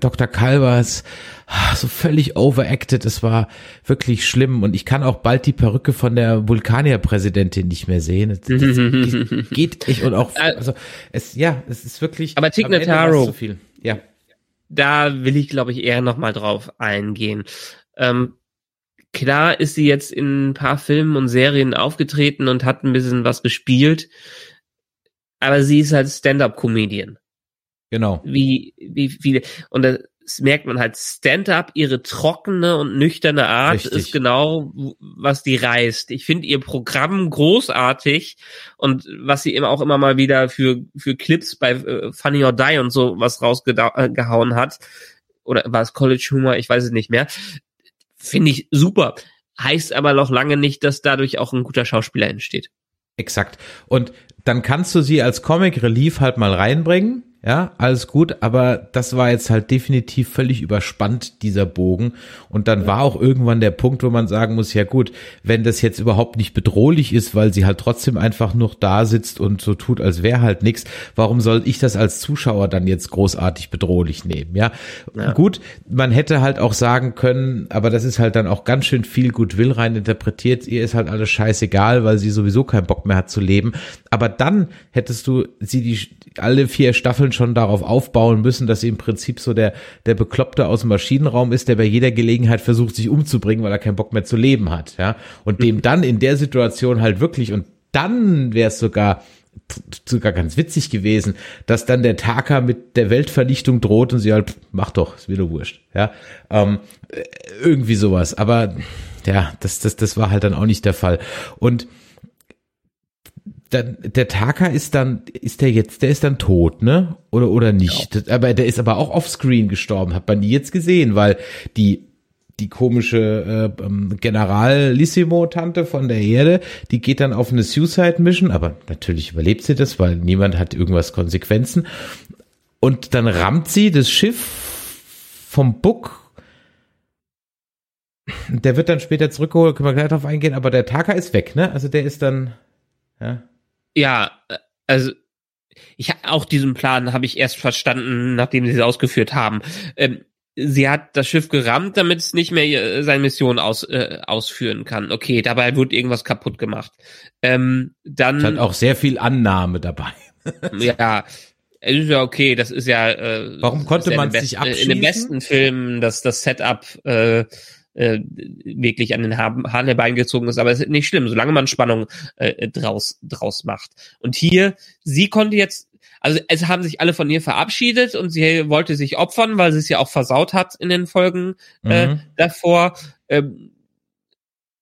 Dr. Kalbers, ah, so völlig overacted, es war wirklich schlimm. Und ich kann auch bald die Perücke von der Vulkanier-Präsidentin nicht mehr sehen. Das, das geht nicht und auch, äh, also es, ja, es ist wirklich. Aber Tig Notaro, so viel. Ja. Da will ich, glaube ich, eher nochmal drauf eingehen. Ähm, Klar ist sie jetzt in ein paar Filmen und Serien aufgetreten und hat ein bisschen was gespielt, aber sie ist halt Stand-up-Comedian. Genau. Wie, wie viele, und das merkt man halt, Stand-up, ihre trockene und nüchterne Art Richtig. ist genau, was die reißt. Ich finde ihr Programm großartig und was sie immer auch immer mal wieder für, für Clips bei äh, Funny or Die und so was rausgehauen hat, oder war es College Humor, ich weiß es nicht mehr, Finde ich super. Heißt aber noch lange nicht, dass dadurch auch ein guter Schauspieler entsteht. Exakt. Und dann kannst du sie als Comic Relief halt mal reinbringen ja, alles gut, aber das war jetzt halt definitiv völlig überspannt, dieser Bogen. Und dann war auch irgendwann der Punkt, wo man sagen muss, ja gut, wenn das jetzt überhaupt nicht bedrohlich ist, weil sie halt trotzdem einfach noch da sitzt und so tut, als wäre halt nichts, warum soll ich das als Zuschauer dann jetzt großartig bedrohlich nehmen? Ja? ja, gut, man hätte halt auch sagen können, aber das ist halt dann auch ganz schön viel Goodwill rein interpretiert, ihr ist halt alles scheißegal, weil sie sowieso keinen Bock mehr hat zu leben. Aber dann hättest du sie die alle vier Staffeln schon darauf aufbauen müssen, dass sie im Prinzip so der, der Bekloppte aus dem Maschinenraum ist, der bei jeder Gelegenheit versucht, sich umzubringen, weil er keinen Bock mehr zu leben hat, ja. Und dem mhm. dann in der Situation halt wirklich, und dann wäre es sogar, sogar ganz witzig gewesen, dass dann der Taka mit der Weltvernichtung droht und sie halt, mach doch, ist wieder wurscht, ja. Ähm, irgendwie sowas. Aber ja, das, das, das war halt dann auch nicht der Fall. Und dann, der Taka ist dann, ist der jetzt, der ist dann tot, ne? Oder, oder nicht? Ja. Aber der ist aber auch offscreen gestorben, hat man nie jetzt gesehen, weil die, die komische äh, ähm, Generalissimo-Tante von der Erde, die geht dann auf eine Suicide-Mission, aber natürlich überlebt sie das, weil niemand hat irgendwas Konsequenzen. Und dann rammt sie das Schiff vom Buck der wird dann später zurückgeholt, können wir gleich drauf eingehen, aber der Taka ist weg, ne? Also der ist dann, ja. Ja, äh, also ich auch diesen Plan habe ich erst verstanden, nachdem sie es ausgeführt haben. Ähm, sie hat das Schiff gerammt, damit es nicht mehr äh, seine Mission aus, äh, ausführen kann. Okay, dabei wird irgendwas kaputt gemacht. Ähm, dann es hat auch sehr viel Annahme dabei. ja, es ist ja okay. Das ist ja. Äh, Warum konnte man sich abschließen? In den besten Filmen, dass das Setup äh, äh, wirklich an den Hahn herbeigezogen gezogen ist, aber es ist nicht schlimm, solange man Spannung äh, draus, draus macht. Und hier, sie konnte jetzt, also es haben sich alle von ihr verabschiedet und sie wollte sich opfern, weil sie es ja auch versaut hat in den Folgen äh, mhm. davor. Ähm,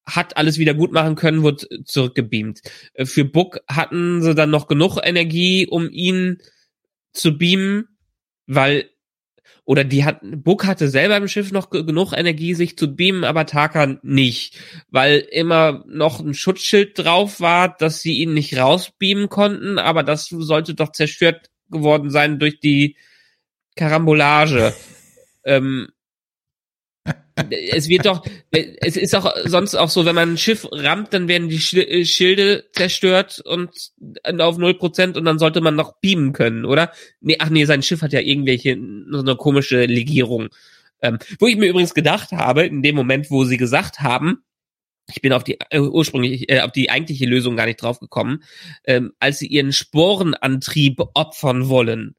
hat alles wieder gut machen können, wurde zurückgebeamt. Äh, für Book hatten sie dann noch genug Energie, um ihn zu beamen, weil oder die hat, Book hatte selber im Schiff noch genug Energie, sich zu beamen, aber Taka nicht, weil immer noch ein Schutzschild drauf war, dass sie ihn nicht rausbeamen konnten, aber das sollte doch zerstört geworden sein durch die Karambolage. ähm, es wird doch, es ist auch sonst auch so, wenn man ein Schiff rammt, dann werden die äh, Schilde zerstört und auf null Prozent und dann sollte man noch beamen können, oder? Nee, ach nee, sein Schiff hat ja irgendwelche, so eine komische Legierung. Ähm, wo ich mir übrigens gedacht habe, in dem Moment, wo sie gesagt haben, ich bin auf die äh, ursprünglich äh, auf die eigentliche Lösung gar nicht drauf gekommen, ähm, als sie ihren Sporenantrieb opfern wollen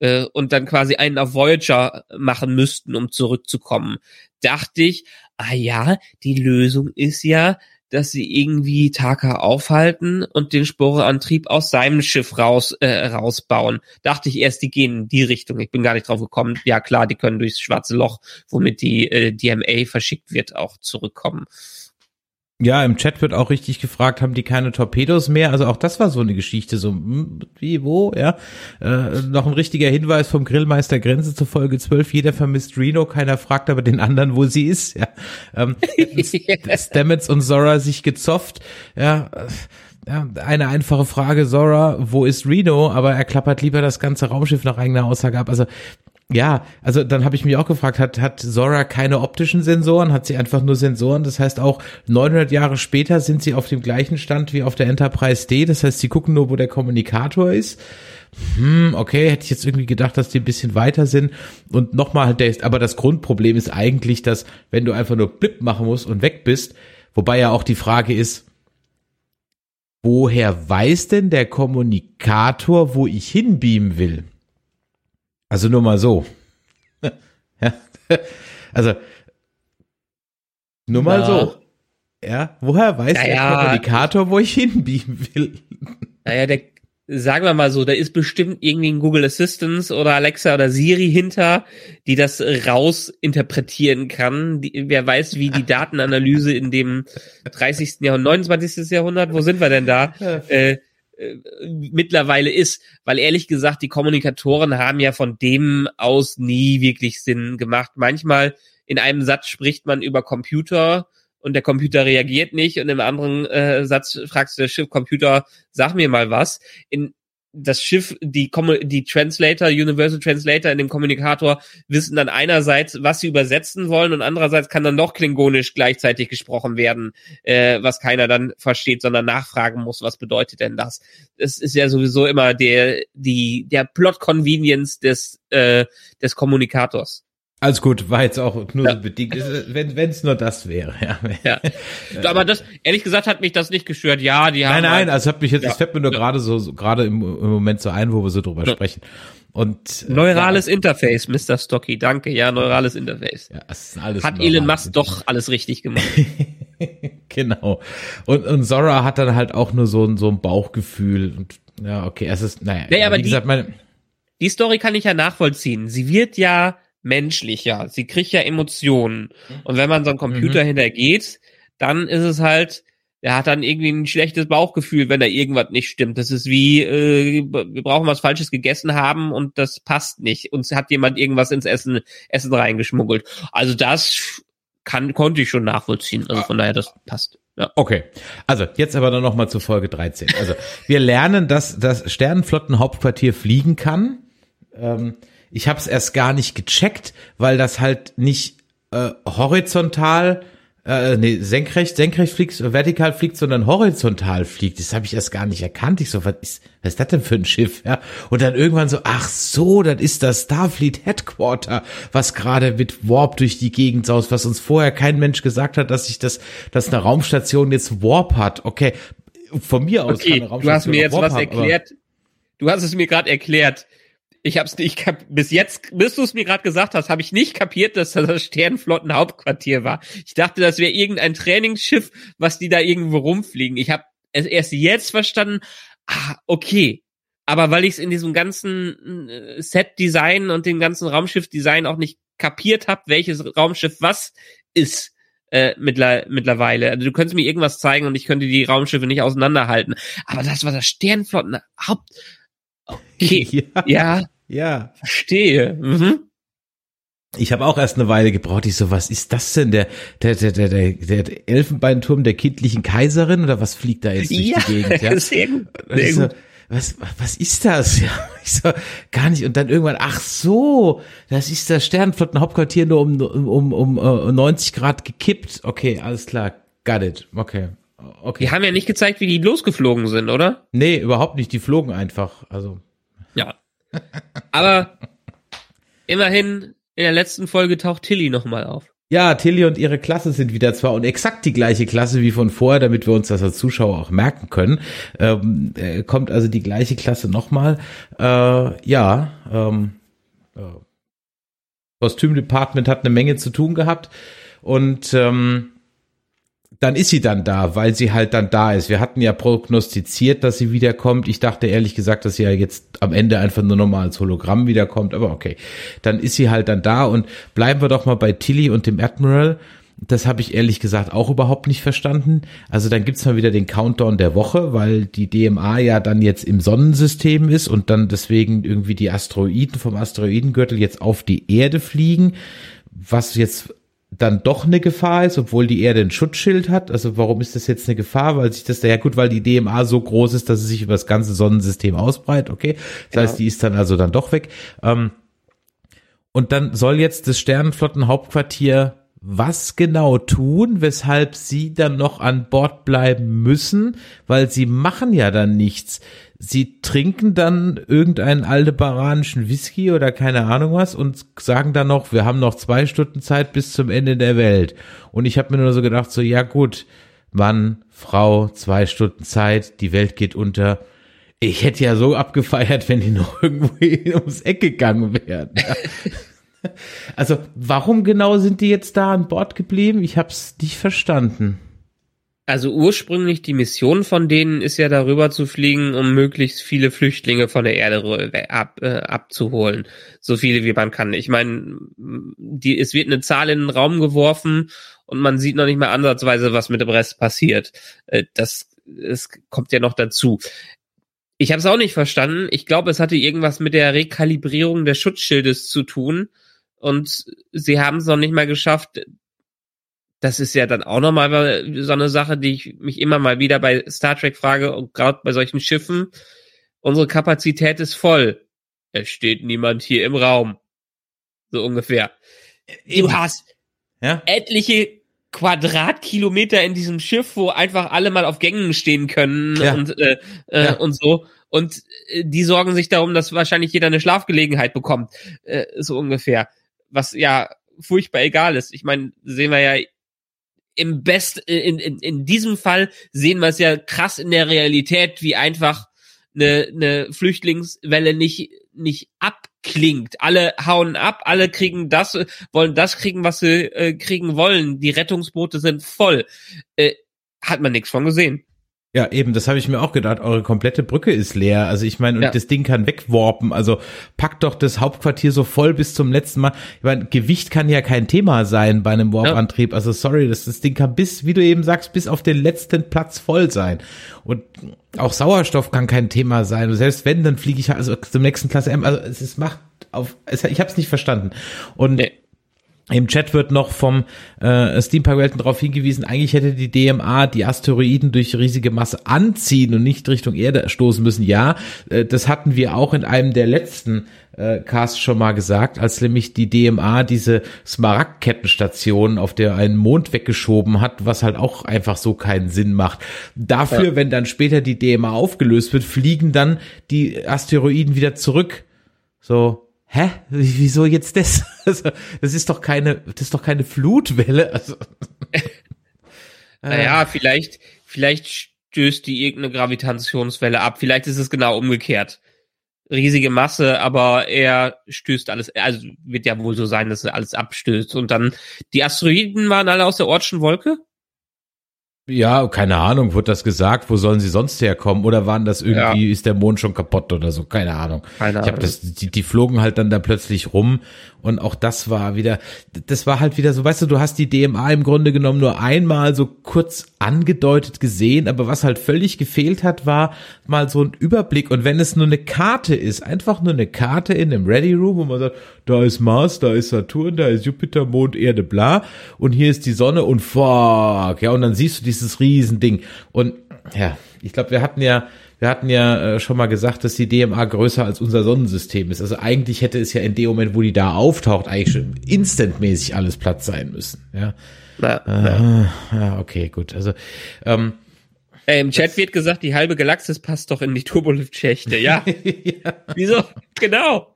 äh, und dann quasi einen auf Voyager machen müssten, um zurückzukommen, dachte ich, ah ja, die Lösung ist ja, dass sie irgendwie Taka aufhalten und den Sporeantrieb aus seinem Schiff raus äh, rausbauen. Dachte ich erst, die gehen in die Richtung. Ich bin gar nicht drauf gekommen. Ja klar, die können durchs schwarze Loch, womit die äh, DMA verschickt wird, auch zurückkommen. Ja, im Chat wird auch richtig gefragt, haben die keine Torpedos mehr? Also auch das war so eine Geschichte, so hm, wie, wo, ja. Äh, noch ein richtiger Hinweis vom Grillmeister Grenze zu Folge 12, jeder vermisst Reno, keiner fragt aber den anderen, wo sie ist, ja. Ähm, Stamets und Zora sich gezofft, ja. Ja, eine einfache Frage, Zora, wo ist Reno? Aber er klappert lieber das ganze Raumschiff nach eigener Aussage ab. Also ja, also dann habe ich mich auch gefragt, hat, hat Zora keine optischen Sensoren, hat sie einfach nur Sensoren? Das heißt auch 900 Jahre später sind sie auf dem gleichen Stand wie auf der Enterprise D. Das heißt, sie gucken nur, wo der Kommunikator ist. Hm, okay, hätte ich jetzt irgendwie gedacht, dass die ein bisschen weiter sind. Und nochmal, aber das Grundproblem ist eigentlich, dass wenn du einfach nur Blip machen musst und weg bist, wobei ja auch die Frage ist, woher weiß denn der Kommunikator, wo ich hinbeamen will? Also nur mal so. ja. Also nur mal so. Ja, woher weiß naja, der Kommunikator, wo ich hinbiegen will? Naja, der, sagen wir mal so, da ist bestimmt irgendwie ein Google Assistant oder Alexa oder Siri hinter, die das raus interpretieren kann. Die, wer weiß, wie die Datenanalyse in dem 30. Jahrhundert, 29. Jahrhundert, wo sind wir denn da? Äh, äh, mittlerweile ist, weil ehrlich gesagt, die Kommunikatoren haben ja von dem aus nie wirklich Sinn gemacht. Manchmal in einem Satz spricht man über Computer und der Computer reagiert nicht und im anderen äh, Satz fragst du der Computer, sag mir mal was. In das Schiff, die, die Translator, Universal Translator in dem Kommunikator wissen dann einerseits, was sie übersetzen wollen und andererseits kann dann doch klingonisch gleichzeitig gesprochen werden, äh, was keiner dann versteht, sondern nachfragen muss, was bedeutet denn das? Es ist ja sowieso immer der, die, der Plot Convenience des, äh, des Kommunikators. Alles gut, war jetzt auch nur ja. bedingt, wenn es nur das wäre. Ja. ja. Aber das, ehrlich gesagt, hat mich das nicht gestört. Ja, die haben. Nein, nein, halt, also hat mich jetzt, ja. es fällt mir nur ja. gerade so, so gerade im, im Moment so ein, wo wir so drüber ja. sprechen. Und äh, neurales ja. Interface, Mr. Stocky, danke. Ja, neurales Interface. Ja, es ist alles hat Elon Musk doch alles richtig gemacht. genau. Und, und Zora hat dann halt auch nur so ein so ein Bauchgefühl und ja, okay, es ist naja. Nee, aber wie die, gesagt, meine die Story kann ich ja nachvollziehen. Sie wird ja menschlicher. Sie kriegt ja Emotionen. Mhm. Und wenn man so einen Computer mhm. hintergeht, dann ist es halt, er hat dann irgendwie ein schlechtes Bauchgefühl, wenn da irgendwas nicht stimmt. Das ist wie, äh, wir brauchen was Falsches gegessen haben und das passt nicht. Uns hat jemand irgendwas ins Essen, Essen reingeschmuggelt. Also das kann, konnte ich schon nachvollziehen. Also von daher, das passt. Ja. Okay, also jetzt aber dann nochmal zu Folge 13. Also wir lernen, dass das Sternenflottenhauptquartier fliegen kann. Ähm, ich habe es erst gar nicht gecheckt, weil das halt nicht äh, horizontal, äh, nee, senkrecht, senkrecht fliegt, vertikal fliegt, sondern horizontal fliegt. Das habe ich erst gar nicht erkannt. Ich so, was ist, was ist das denn für ein Schiff? Ja? Und dann irgendwann so, ach so, das ist das Starfleet Headquarter, was gerade mit Warp durch die Gegend saust, was uns vorher kein Mensch gesagt hat, dass sich das, dass eine Raumstation jetzt Warp hat. Okay, von mir aus okay, kann eine Raumstation Du hast mir jetzt was erklärt. Du hast es mir gerade erklärt ich hab's nicht kap bis jetzt, bis du es mir gerade gesagt hast, habe ich nicht kapiert, dass das das Sternflottenhauptquartier war. Ich dachte, das wäre irgendein Trainingsschiff, was die da irgendwo rumfliegen. Ich habe es erst jetzt verstanden. Ah, okay. Aber weil ich es in diesem ganzen äh, Set-Design und dem ganzen Raumschiff-Design auch nicht kapiert habe, welches Raumschiff was ist äh, mittler mittlerweile. Also du könntest mir irgendwas zeigen und ich könnte die Raumschiffe nicht auseinanderhalten. Aber das war das Sternflottenhaupt Okay. ja. ja. Ja. Verstehe. Mhm. Ich habe auch erst eine Weile gebraucht. Ich so, was ist das denn? Der, der, der, der, der, Elfenbeinturm der kindlichen Kaiserin oder was fliegt da jetzt durch ja, die Gegend? Ja, sehr gut. Sehr so, was, was ist das? Ja, ich so, gar nicht. Und dann irgendwann, ach so, das ist das Sternenflottenhauptquartier nur um, um, um, um 90 Grad gekippt. Okay, alles klar. Got it. Okay. Okay. Die haben ja nicht gezeigt, wie die losgeflogen sind, oder? Nee, überhaupt nicht. Die flogen einfach. Also. Ja. Aber immerhin, in der letzten Folge taucht Tilly nochmal auf. Ja, Tilly und ihre Klasse sind wieder zwar und exakt die gleiche Klasse wie von vorher, damit wir uns das als Zuschauer auch merken können. Ähm, äh, kommt also die gleiche Klasse nochmal. Äh, ja, ähm, äh, Kostüm Department hat eine Menge zu tun gehabt und ähm, dann ist sie dann da, weil sie halt dann da ist. Wir hatten ja prognostiziert, dass sie wiederkommt. Ich dachte ehrlich gesagt, dass sie ja jetzt am Ende einfach nur nochmal als Hologramm wiederkommt, aber okay. Dann ist sie halt dann da und bleiben wir doch mal bei Tilly und dem Admiral. Das habe ich ehrlich gesagt auch überhaupt nicht verstanden. Also dann gibt's mal wieder den Countdown der Woche, weil die DMA ja dann jetzt im Sonnensystem ist und dann deswegen irgendwie die Asteroiden vom Asteroidengürtel jetzt auf die Erde fliegen, was jetzt dann doch eine Gefahr ist, obwohl die Erde ein Schutzschild hat. Also warum ist das jetzt eine Gefahr? Weil sich das, ja gut, weil die DMA so groß ist, dass es sich über das ganze Sonnensystem ausbreitet. Okay, das ja. heißt, die ist dann also dann doch weg. Ähm, und dann soll jetzt das Sternenflottenhauptquartier was genau tun, weshalb sie dann noch an Bord bleiben müssen, weil sie machen ja dann nichts. Sie trinken dann irgendeinen aldebaranischen Whisky oder keine Ahnung was und sagen dann noch, wir haben noch zwei Stunden Zeit bis zum Ende der Welt. Und ich habe mir nur so gedacht, so ja gut, Mann, Frau, zwei Stunden Zeit, die Welt geht unter. Ich hätte ja so abgefeiert, wenn die noch irgendwo ums Eck gegangen wären. Also, warum genau sind die jetzt da an Bord geblieben? Ich habe es nicht verstanden. Also ursprünglich die Mission von denen ist ja darüber zu fliegen, um möglichst viele Flüchtlinge von der Erde ab, äh, abzuholen, so viele wie man kann. Ich meine, die es wird eine Zahl in den Raum geworfen und man sieht noch nicht mal ansatzweise, was mit dem Rest passiert. Äh, das es kommt ja noch dazu. Ich habe es auch nicht verstanden. Ich glaube, es hatte irgendwas mit der Rekalibrierung des Schutzschildes zu tun und sie haben es noch nicht mal geschafft. Das ist ja dann auch nochmal so eine Sache, die ich mich immer mal wieder bei Star Trek frage und gerade bei solchen Schiffen. Unsere Kapazität ist voll. Es steht niemand hier im Raum. So ungefähr. Du hast ja? etliche Quadratkilometer in diesem Schiff, wo einfach alle mal auf Gängen stehen können ja. und, äh, äh, ja. und so. Und äh, die sorgen sich darum, dass wahrscheinlich jeder eine Schlafgelegenheit bekommt. Äh, so ungefähr was ja furchtbar egal ist. Ich meine, sehen wir ja im Best, in, in, in diesem Fall sehen wir es ja krass in der Realität, wie einfach eine, eine Flüchtlingswelle nicht, nicht abklingt. Alle hauen ab, alle kriegen das, wollen das kriegen, was sie äh, kriegen wollen. Die Rettungsboote sind voll. Äh, hat man nichts von gesehen. Ja, eben, das habe ich mir auch gedacht. Eure komplette Brücke ist leer. Also ich meine, und ja. das Ding kann wegwarpen. Also packt doch das Hauptquartier so voll bis zum letzten Mal. Ich meine, Gewicht kann ja kein Thema sein bei einem Warp-Antrieb. Also sorry, das, das Ding kann bis, wie du eben sagst, bis auf den letzten Platz voll sein. Und auch Sauerstoff kann kein Thema sein. Und selbst wenn, dann fliege ich also zum nächsten Klasse M. Also es ist macht auf, es, ich habe es nicht verstanden. Und nee. Im Chat wird noch vom äh, Steampunk Welten darauf hingewiesen, eigentlich hätte die DMA die Asteroiden durch riesige Masse anziehen und nicht Richtung Erde stoßen müssen. Ja, äh, das hatten wir auch in einem der letzten äh, Casts schon mal gesagt, als nämlich die DMA diese Smaragdkettenstationen auf der einen Mond weggeschoben hat, was halt auch einfach so keinen Sinn macht. Dafür, ja. wenn dann später die DMA aufgelöst wird, fliegen dann die Asteroiden wieder zurück. So, hä, wieso jetzt das? Also, das ist doch keine, das ist doch keine Flutwelle. Also. naja, vielleicht, vielleicht stößt die irgendeine Gravitationswelle ab. Vielleicht ist es genau umgekehrt. Riesige Masse, aber er stößt alles, also wird ja wohl so sein, dass er alles abstößt. Und dann, die Asteroiden waren alle aus der Ortschen Wolke? Ja, keine Ahnung, wurde das gesagt? Wo sollen sie sonst herkommen? Oder waren das irgendwie, ja. ist der Mond schon kaputt oder so? Keine Ahnung. Keine Ahnung. Ich hab das, die, die flogen halt dann da plötzlich rum und auch das war wieder, das war halt wieder so, weißt du, du hast die DMA im Grunde genommen nur einmal so kurz angedeutet gesehen, aber was halt völlig gefehlt hat, war mal so ein Überblick. Und wenn es nur eine Karte ist, einfach nur eine Karte in einem Ready Room, wo man sagt, da ist Mars, da ist Saturn, da ist Jupiter, Mond, Erde, bla, und hier ist die Sonne und fuck, ja, und dann siehst du dieses Riesending. Und ja, ich glaube, wir hatten ja wir hatten ja äh, schon mal gesagt, dass die DMA größer als unser Sonnensystem ist. Also eigentlich hätte es ja in dem Moment, wo die da auftaucht, eigentlich schon instantmäßig alles Platz sein müssen. Ja, ja, äh, ja. okay, gut. Also ähm, äh, Im Chat wird gesagt, die halbe Galaxis passt doch in die Turboliftschächte. Ja. ja. Wieso? Genau.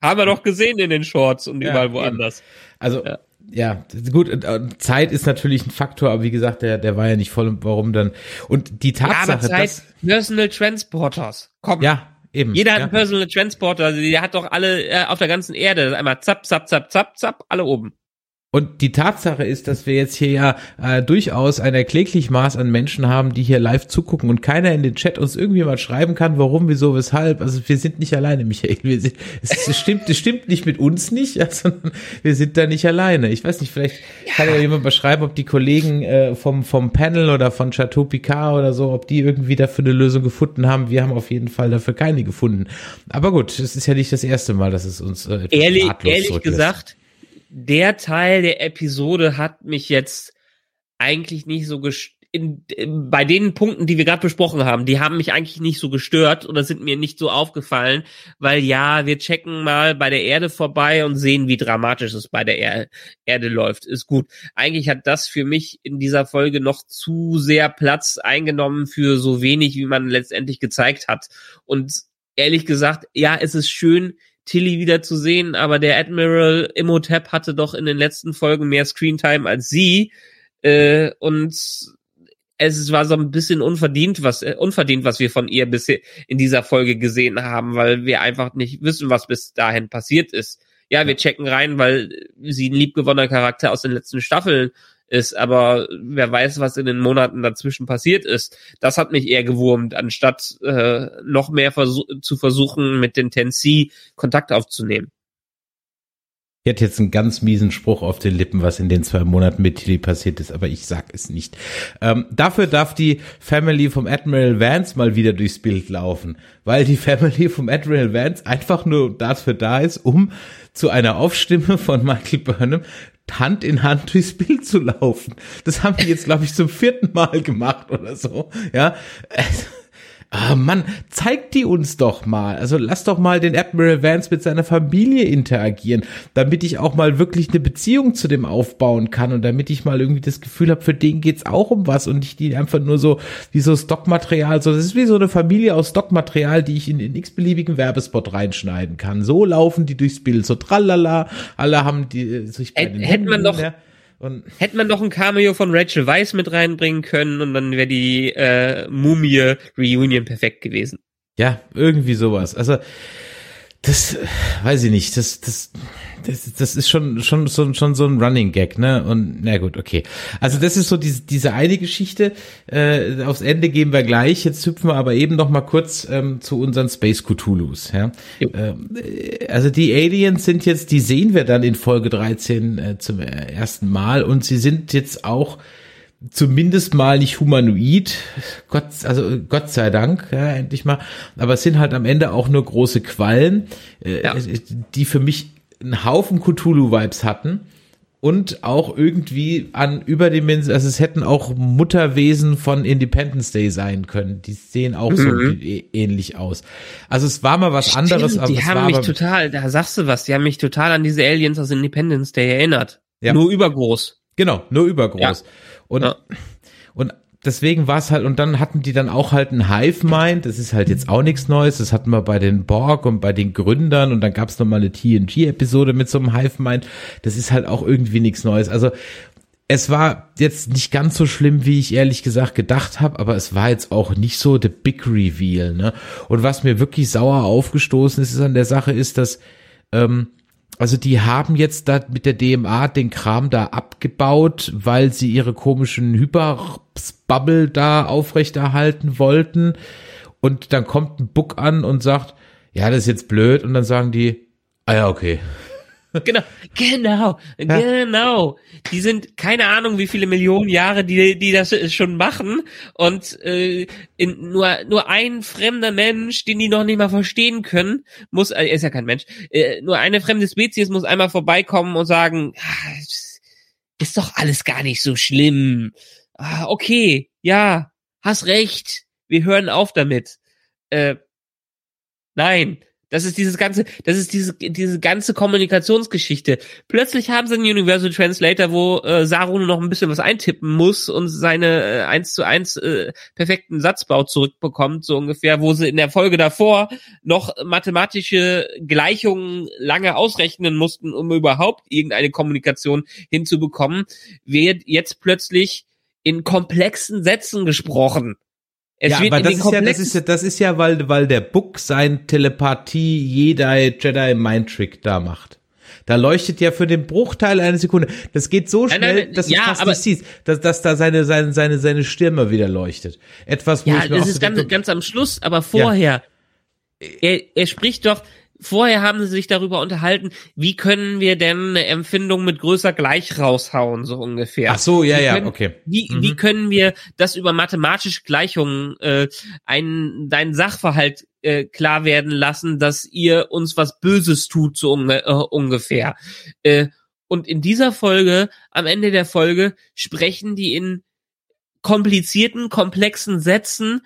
Haben wir doch gesehen in den Shorts und überall woanders. Also ja ja, gut, Zeit ist natürlich ein Faktor, aber wie gesagt, der, der war ja nicht voll, warum dann. Und die Tatsache, ja, dass, Personal Transporters, komm. Ja, eben. Jeder hat ja. einen Personal Transporter, also der hat doch alle äh, auf der ganzen Erde einmal zapp, zapp, zapp, zapp, zapp, alle oben. Und die Tatsache ist, dass wir jetzt hier ja äh, durchaus ein erkläglich Maß an Menschen haben, die hier live zugucken und keiner in den Chat uns irgendwie mal schreiben kann, warum, wieso, weshalb. Also wir sind nicht alleine, Michael. Wir sind, es, es stimmt, es stimmt nicht mit uns nicht, ja, sondern wir sind da nicht alleine. Ich weiß nicht, vielleicht ja. kann ja jemand beschreiben, ob die Kollegen äh, vom vom Panel oder von Chateau Picard oder so, ob die irgendwie dafür eine Lösung gefunden haben. Wir haben auf jeden Fall dafür keine gefunden. Aber gut, es ist ja nicht das erste Mal, dass es uns äh, ehrlich, ehrlich gesagt der Teil der Episode hat mich jetzt eigentlich nicht so in, bei den Punkten, die wir gerade besprochen haben, die haben mich eigentlich nicht so gestört oder sind mir nicht so aufgefallen, weil ja, wir checken mal bei der Erde vorbei und sehen, wie dramatisch es bei der er Erde läuft. Ist gut. Eigentlich hat das für mich in dieser Folge noch zu sehr Platz eingenommen für so wenig, wie man letztendlich gezeigt hat. Und ehrlich gesagt, ja, es ist schön, Tilly wieder zu sehen, aber der Admiral Imhotep hatte doch in den letzten Folgen mehr Screentime als sie äh, und es war so ein bisschen unverdient, was äh, unverdient, was wir von ihr bisher in dieser Folge gesehen haben, weil wir einfach nicht wissen, was bis dahin passiert ist. Ja, wir checken rein, weil sie ein liebgewonnener Charakter aus den letzten Staffeln ist, aber wer weiß, was in den Monaten dazwischen passiert ist. Das hat mich eher gewurmt, anstatt äh, noch mehr versuch zu versuchen, mit den Tennessee Kontakt aufzunehmen. Ich hätte jetzt einen ganz miesen Spruch auf den Lippen, was in den zwei Monaten mit Tilly passiert ist, aber ich sag es nicht. Ähm, dafür darf die Family vom Admiral Vance mal wieder durchs Bild laufen, weil die Family vom Admiral Vance einfach nur dafür da ist, um zu einer Aufstimme von Michael Burnham Hand in Hand durchs Bild zu laufen. Das haben die jetzt, glaube ich, zum vierten Mal gemacht oder so. Ja. Ah, Mann, zeig die uns doch mal. Also lass doch mal den Admiral Vance mit seiner Familie interagieren, damit ich auch mal wirklich eine Beziehung zu dem aufbauen kann und damit ich mal irgendwie das Gefühl habe, für den geht's auch um was und nicht die einfach nur so wie so Stockmaterial. So, das ist wie so eine Familie aus Stockmaterial, die ich in den x-beliebigen Werbespot reinschneiden kann. So laufen die durchs Bild, so tralala. Alle haben die äh, sich bei Hätte man doch, ja. Und Hätte man noch ein Cameo von Rachel Weiss mit reinbringen können und dann wäre die äh, Mumie Reunion perfekt gewesen. Ja, irgendwie sowas. Also das weiß ich nicht. Das das das, das ist schon schon schon schon so ein Running Gag, ne? Und na gut, okay. Also das ist so diese diese eine Geschichte. Äh, aufs Ende gehen wir gleich. Jetzt hüpfen wir aber eben noch mal kurz ähm, zu unseren Space Cthulhu's. Ja. Ähm, also die Aliens sind jetzt, die sehen wir dann in Folge 13 äh, zum ersten Mal und sie sind jetzt auch zumindest mal nicht humanoid, Gott, also Gott sei Dank, ja, endlich mal. Aber es sind halt am Ende auch nur große Quallen, äh, ja. die für mich einen Haufen Cthulhu-Vibes hatten und auch irgendwie an Überdimension, also es hätten auch Mutterwesen von Independence Day sein können. Die sehen auch mhm. so ähnlich aus. Also es war mal was Stimmt, anderes. Aber die haben mich total, da sagst du was, die haben mich total an diese Aliens aus Independence Day erinnert. Ja. Nur übergroß. Genau, nur übergroß. Ja. Und, ja. und deswegen war es halt, und dann hatten die dann auch halt ein Hive-Mind, das ist halt jetzt auch nichts Neues, das hatten wir bei den Borg und bei den Gründern und dann gab es nochmal eine TNG-Episode mit so einem Hive-Mind, das ist halt auch irgendwie nichts Neues. Also es war jetzt nicht ganz so schlimm, wie ich ehrlich gesagt gedacht habe, aber es war jetzt auch nicht so the big reveal, ne? Und was mir wirklich sauer aufgestoßen ist, ist an der Sache ist, dass ähm, also die haben jetzt da mit der DMA den Kram da abgebaut, weil sie ihre komischen Hyperbubble da aufrechterhalten wollten. Und dann kommt ein Book an und sagt, ja, das ist jetzt blöd. Und dann sagen die, ah ja, okay. Genau, genau, ja. genau. Die sind keine Ahnung, wie viele Millionen Jahre die die das schon machen und äh, in, nur nur ein fremder Mensch, den die noch nicht mal verstehen können, muss äh, er ist ja kein Mensch, äh, nur eine fremde Spezies muss einmal vorbeikommen und sagen, ah, ist doch alles gar nicht so schlimm. Ah, okay, ja, hast recht. Wir hören auf damit. Äh, nein, das ist dieses ganze, das ist diese, diese ganze Kommunikationsgeschichte. Plötzlich haben sie einen Universal Translator, wo äh, Saru nur noch ein bisschen was eintippen muss und seine äh, eins äh, zu eins äh, perfekten Satzbau zurückbekommt, so ungefähr, wo sie in der Folge davor noch mathematische Gleichungen lange ausrechnen mussten, um überhaupt irgendeine Kommunikation hinzubekommen, wird jetzt plötzlich in komplexen Sätzen gesprochen. Es ja, aber das ist ja, das ist ja, das ist ja, weil, weil der Book sein Telepathie jeder Jedi Mind Trick da macht. Da leuchtet ja für den Bruchteil einer Sekunde. Das geht so schnell, nein, nein, nein, dass ja, du fast nicht siehst, dass, dass da seine, seine, seine, seine Stirn wieder leuchtet. Etwas, wo ja, ich das ist ganz, ganz am Schluss, aber vorher. Ja. Er, er spricht doch, Vorher haben sie sich darüber unterhalten, wie können wir denn eine Empfindung mit größer gleich raushauen, so ungefähr. Ach so, ja, wie ja, okay. Wie, mhm. wie können wir das über mathematische Gleichungen äh, ein, dein Sachverhalt äh, klar werden lassen, dass ihr uns was Böses tut, so unge äh, ungefähr. Äh, und in dieser Folge, am Ende der Folge, sprechen die in komplizierten, komplexen Sätzen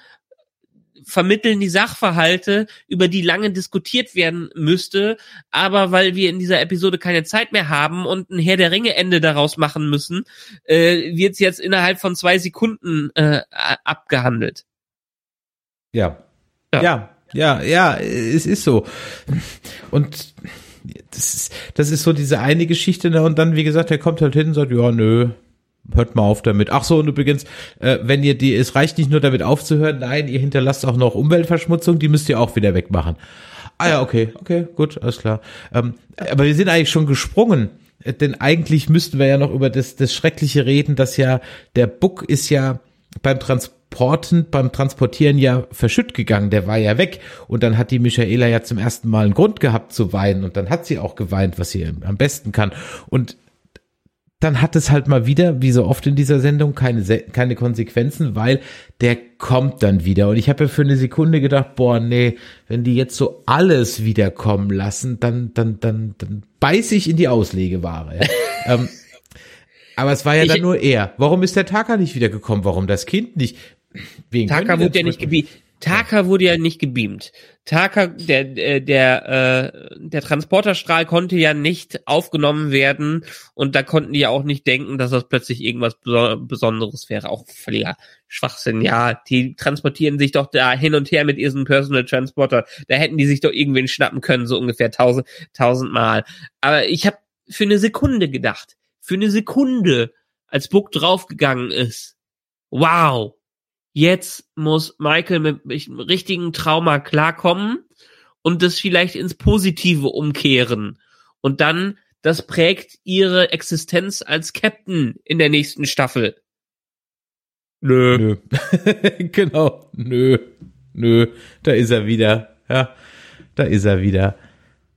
vermitteln die Sachverhalte, über die lange diskutiert werden müsste, aber weil wir in dieser Episode keine Zeit mehr haben und ein Herr der Ringe Ende daraus machen müssen, äh, wird es jetzt innerhalb von zwei Sekunden äh, abgehandelt. Ja. ja. Ja, ja, ja, es ist so. Und das ist, das ist so diese eine Geschichte, ne? und dann, wie gesagt, er kommt halt hin und sagt, ja, nö, hört mal auf damit. Ach so, und übrigens, äh, wenn ihr die, es reicht nicht nur damit aufzuhören, nein, ihr hinterlasst auch noch Umweltverschmutzung, die müsst ihr auch wieder wegmachen. Ah ja, okay, okay, gut, alles klar. Ähm, aber wir sind eigentlich schon gesprungen, äh, denn eigentlich müssten wir ja noch über das, das Schreckliche reden, dass ja der Buck ist ja beim Transporten, beim Transportieren ja verschütt gegangen, der war ja weg. Und dann hat die Michaela ja zum ersten Mal einen Grund gehabt zu weinen und dann hat sie auch geweint, was sie am besten kann. Und dann hat es halt mal wieder, wie so oft in dieser Sendung, keine, keine Konsequenzen, weil der kommt dann wieder. Und ich habe ja für eine Sekunde gedacht, boah, nee, wenn die jetzt so alles wiederkommen lassen, dann, dann, dann, dann beiß ich in die Auslegeware. Ähm, aber es war ja ich, dann nur er. Warum ist der Taka nicht wiedergekommen? Warum das Kind nicht? Wegen Taka wurde ja nicht gebieten. Taka wurde ja nicht gebeamt. Taka, der, der, der, äh, der Transporterstrahl konnte ja nicht aufgenommen werden und da konnten die ja auch nicht denken, dass das plötzlich irgendwas Besonderes wäre. Auch völliger Schwachsinn. Ja, die transportieren sich doch da hin und her mit ihrem Personal Transporter. Da hätten die sich doch irgendwen schnappen können, so ungefähr tausend, tausendmal. Aber ich habe für eine Sekunde gedacht, für eine Sekunde, als Book draufgegangen ist. Wow, jetzt muss Michael mit einem richtigen Trauma klarkommen und das vielleicht ins Positive umkehren. Und dann, das prägt ihre Existenz als Captain in der nächsten Staffel. Nö. Nö. genau. Nö. Nö. Da ist er wieder. Ja. Da ist er wieder.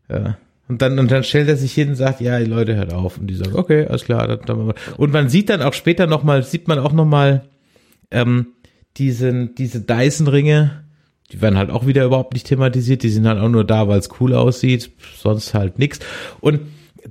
Ja. Und dann, und dann stellt er sich hin und sagt, ja, Leute hört auf. Und die sagen, okay, alles klar. Dann, dann und man sieht dann auch später nochmal, sieht man auch nochmal, ähm, diesen, diese Dyson-Ringe, die werden halt auch wieder überhaupt nicht thematisiert, die sind halt auch nur da, weil es cool aussieht, sonst halt nix. Und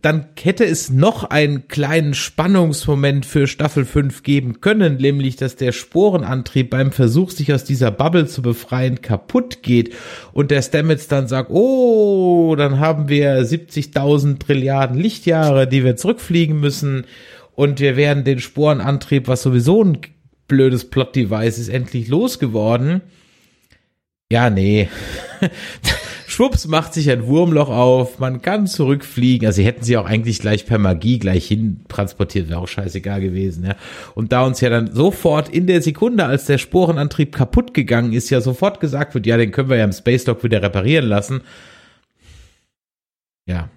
dann hätte es noch einen kleinen Spannungsmoment für Staffel 5 geben können, nämlich dass der Sporenantrieb beim Versuch, sich aus dieser Bubble zu befreien, kaputt geht und der Stamets dann sagt, oh, dann haben wir 70.000 Trilliarden Lichtjahre, die wir zurückfliegen müssen und wir werden den Sporenantrieb, was sowieso ein blödes Plot-Device ist endlich losgeworden. Ja, nee. Schwupps macht sich ein Wurmloch auf, man kann zurückfliegen. Also sie hätten sie auch eigentlich gleich per Magie gleich hin transportiert, wäre auch scheißegal gewesen, ja. Und da uns ja dann sofort in der Sekunde, als der Sporenantrieb kaputt gegangen ist, ja sofort gesagt wird, ja, den können wir ja im Space Dock wieder reparieren lassen. Ja.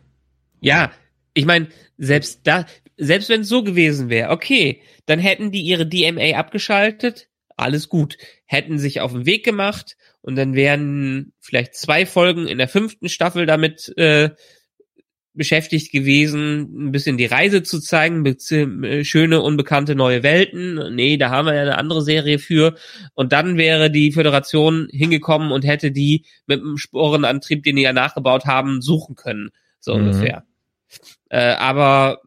Ja, ich meine, selbst da, selbst wenn es so gewesen wäre, okay, dann hätten die ihre DMA abgeschaltet, alles gut, hätten sich auf den Weg gemacht und dann wären vielleicht zwei Folgen in der fünften Staffel damit äh, beschäftigt gewesen, ein bisschen die Reise zu zeigen, äh, schöne, unbekannte neue Welten. Nee, da haben wir ja eine andere Serie für. Und dann wäre die Föderation hingekommen und hätte die mit dem Sporenantrieb, den die ja nachgebaut haben, suchen können. So mhm. ungefähr. Äh, aber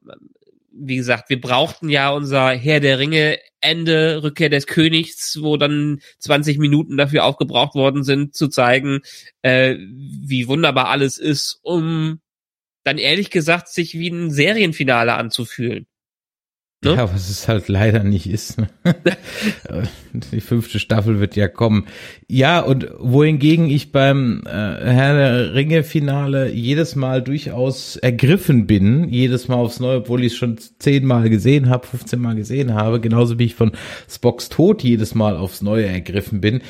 wie gesagt, wir brauchten ja unser Herr der Ringe Ende, Rückkehr des Königs, wo dann 20 Minuten dafür aufgebraucht worden sind, zu zeigen, äh, wie wunderbar alles ist, um dann ehrlich gesagt sich wie ein Serienfinale anzufühlen. Ne? Ja, was es halt leider nicht ist. Die fünfte Staffel wird ja kommen. Ja, und wohingegen ich beim äh, Herr der Ringe Finale jedes Mal durchaus ergriffen bin, jedes Mal aufs Neue, obwohl ich es schon zehnmal gesehen habe, 15 Mal gesehen habe, genauso wie ich von Spocks Tod jedes Mal aufs Neue ergriffen bin,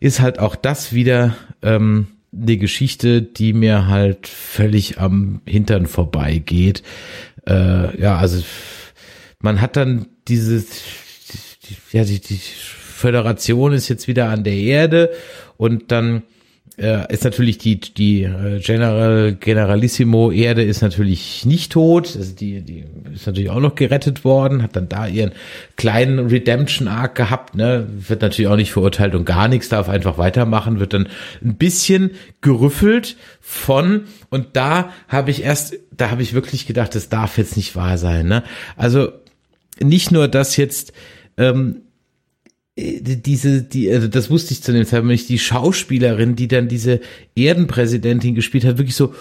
ist halt auch das wieder ähm, eine Geschichte, die mir halt völlig am Hintern vorbeigeht. Äh, ja, also man hat dann dieses, die, ja, die, die Föderation ist jetzt wieder an der Erde und dann äh, ist natürlich die die äh, General Generalissimo Erde ist natürlich nicht tot, also die die ist natürlich auch noch gerettet worden, hat dann da ihren kleinen Redemption Arc gehabt, ne, wird natürlich auch nicht verurteilt und gar nichts, darf einfach weitermachen, wird dann ein bisschen gerüffelt von und da habe ich erst da habe ich wirklich gedacht, das darf jetzt nicht wahr sein, ne? Also nicht nur, dass jetzt ähm, äh, diese, die, also das wusste ich zu dem Zeitpunkt nicht, die Schauspielerin, die dann diese Erdenpräsidentin gespielt hat, wirklich so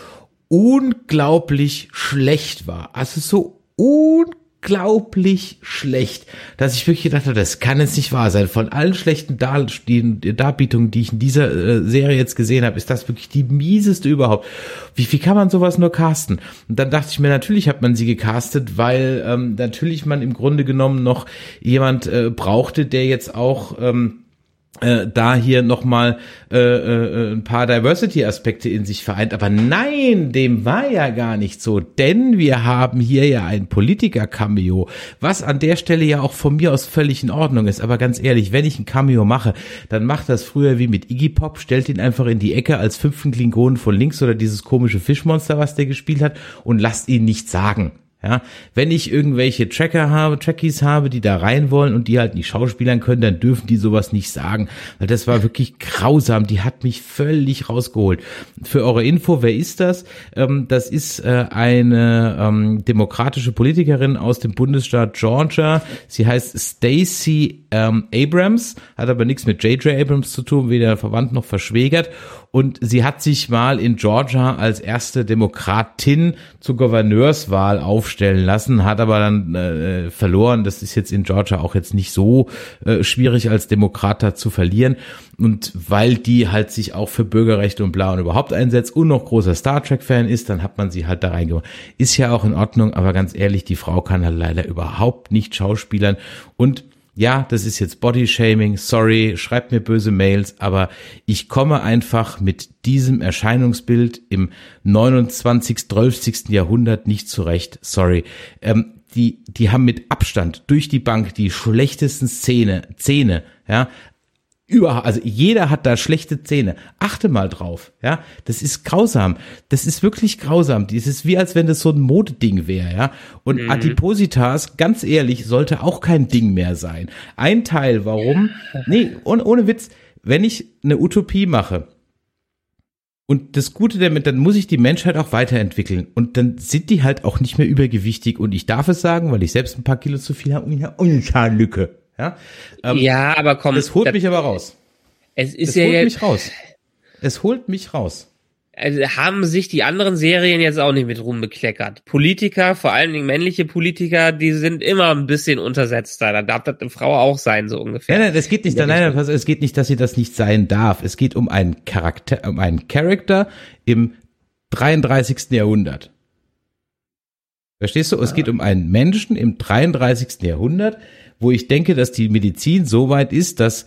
unglaublich schlecht war. Also so unglaublich unglaublich schlecht, dass ich wirklich gedacht habe, das kann jetzt nicht wahr sein. Von allen schlechten Dar Darbietungen, die ich in dieser äh, Serie jetzt gesehen habe, ist das wirklich die mieseste überhaupt. Wie, wie kann man sowas nur casten? Und dann dachte ich mir, natürlich hat man sie gecastet, weil ähm, natürlich man im Grunde genommen noch jemand äh, brauchte, der jetzt auch ähm, äh, da hier nochmal äh, äh, ein paar Diversity-Aspekte in sich vereint. Aber nein, dem war ja gar nicht so, denn wir haben hier ja ein Politiker-Cameo, was an der Stelle ja auch von mir aus völlig in Ordnung ist. Aber ganz ehrlich, wenn ich ein Cameo mache, dann macht das früher wie mit Iggy Pop, stellt ihn einfach in die Ecke als fünften Klingonen von links oder dieses komische Fischmonster, was der gespielt hat, und lasst ihn nicht sagen. Ja, wenn ich irgendwelche Tracker habe, Trackies habe, die da rein wollen und die halt nicht schauspielern können, dann dürfen die sowas nicht sagen. Weil das war wirklich grausam. Die hat mich völlig rausgeholt. Für eure Info, wer ist das? Ähm, das ist äh, eine ähm, demokratische Politikerin aus dem Bundesstaat Georgia. Sie heißt Stacey ähm, Abrams, hat aber nichts mit J.J. Abrams zu tun, weder verwandt noch verschwägert. Und sie hat sich mal in Georgia als erste Demokratin zur Gouverneurswahl aufstellen lassen, hat aber dann äh, verloren. Das ist jetzt in Georgia auch jetzt nicht so äh, schwierig als Demokrat da zu verlieren. Und weil die halt sich auch für Bürgerrechte und bla und überhaupt einsetzt und noch großer Star Trek-Fan ist, dann hat man sie halt da reingemacht. Ist ja auch in Ordnung, aber ganz ehrlich, die Frau kann halt leider überhaupt nicht schauspielern. Und ja, das ist jetzt Bodyshaming, sorry, schreibt mir böse Mails, aber ich komme einfach mit diesem Erscheinungsbild im 29. 12. Jahrhundert nicht zurecht, sorry. Ähm, die, die haben mit Abstand durch die Bank die schlechtesten Szene, Zähne, ja, überhaupt, also jeder hat da schlechte Zähne. Achte mal drauf, ja. Das ist grausam. Das ist wirklich grausam. Das ist wie als wenn das so ein Modeding wäre, ja. Und mhm. Adipositas, ganz ehrlich, sollte auch kein Ding mehr sein. Ein Teil, warum? Nee, ohne, ohne Witz, wenn ich eine Utopie mache, und das Gute damit, dann muss ich die Menschheit auch weiterentwickeln. Und dann sind die halt auch nicht mehr übergewichtig. Und ich darf es sagen, weil ich selbst ein paar Kilo zu viel habe und ich habe eine Zahnlücke. Ja, ähm, ja aber komm. Es holt das, mich aber raus. Es ist es ja holt ja, mich raus. Es holt mich raus. Also haben sich die anderen Serien jetzt auch nicht mit rumbekleckert. Politiker, vor allen Dingen männliche Politiker, die sind immer ein bisschen untersetzter. Da darf das eine Frau auch sein, so ungefähr. Nein, nein, es geht nicht, nein, nein, es geht nicht, dass sie das nicht sein darf. Es geht um einen Charakter, um einen Charakter im 33. Jahrhundert. Verstehst du? Es geht um einen Menschen im 33. Jahrhundert, wo ich denke, dass die Medizin so weit ist, dass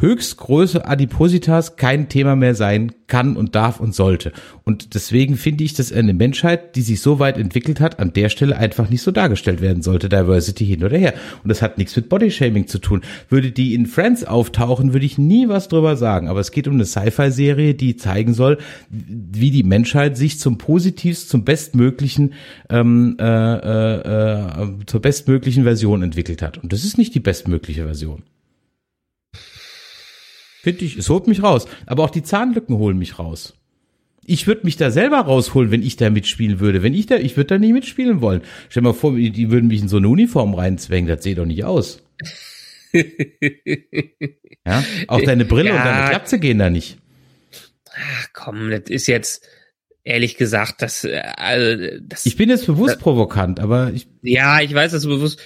Höchstgröße Adipositas kein Thema mehr sein kann und darf und sollte. Und deswegen finde ich, dass eine Menschheit, die sich so weit entwickelt hat, an der Stelle einfach nicht so dargestellt werden sollte. Diversity hin oder her. Und das hat nichts mit Bodyshaming zu tun. Würde die in Friends auftauchen, würde ich nie was drüber sagen. Aber es geht um eine Sci-Fi-Serie, die zeigen soll, wie die Menschheit sich zum positivst, zum bestmöglichen, ähm, äh, äh, äh, zur bestmöglichen Version entwickelt hat. Und das ist nicht die bestmögliche Version. Finde ich, es holt mich raus. Aber auch die Zahnlücken holen mich raus. Ich würde mich da selber rausholen, wenn ich da mitspielen würde. Wenn ich da, ich würde da nie mitspielen wollen. Stell dir mal vor, die würden mich in so eine Uniform reinzwängen. Das sieht doch nicht aus. ja, auch deine Brille ja. und deine Glatze gehen da nicht. Ach komm, das ist jetzt ehrlich gesagt, das, äh, also, das Ich bin jetzt bewusst das, provokant, aber ich. Ja, ich weiß, dass du bewusst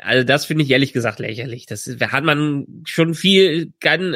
Also das finde ich ehrlich gesagt lächerlich. Das hat man schon viel ganz,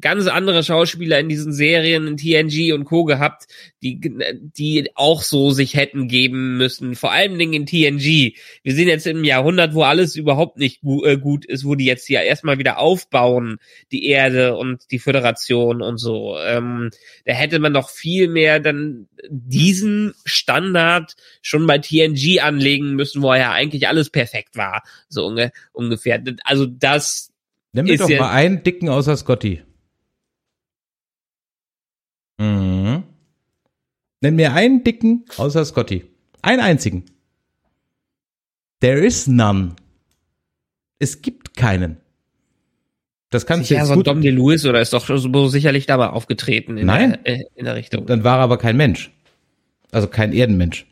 ganz andere Schauspieler in diesen Serien in TNG und Co. gehabt, die die auch so sich hätten geben müssen. Vor allen Dingen in TNG. Wir sind jetzt im Jahrhundert, wo alles überhaupt nicht äh, gut ist, wo die jetzt ja erstmal wieder aufbauen, die Erde und die Föderation und so. Ähm, da hätte man doch viel mehr dann diesen Standard schon bei TNG anlegen müssen, wo ja eigentlich alles perfekt war so unge ungefähr. Also das Nimm mir doch ja mal einen dicken außer Scotty. Mhm. Nenn mir einen dicken außer Scotty. Einen einzigen. There is none. Es gibt keinen. Das kannst Sicher, du jetzt so gut. Dom DeLuis oder ist doch so sicherlich dabei aufgetreten in, Nein. Der, äh, in der Richtung. Dann war er aber kein Mensch. Also kein Erdenmensch.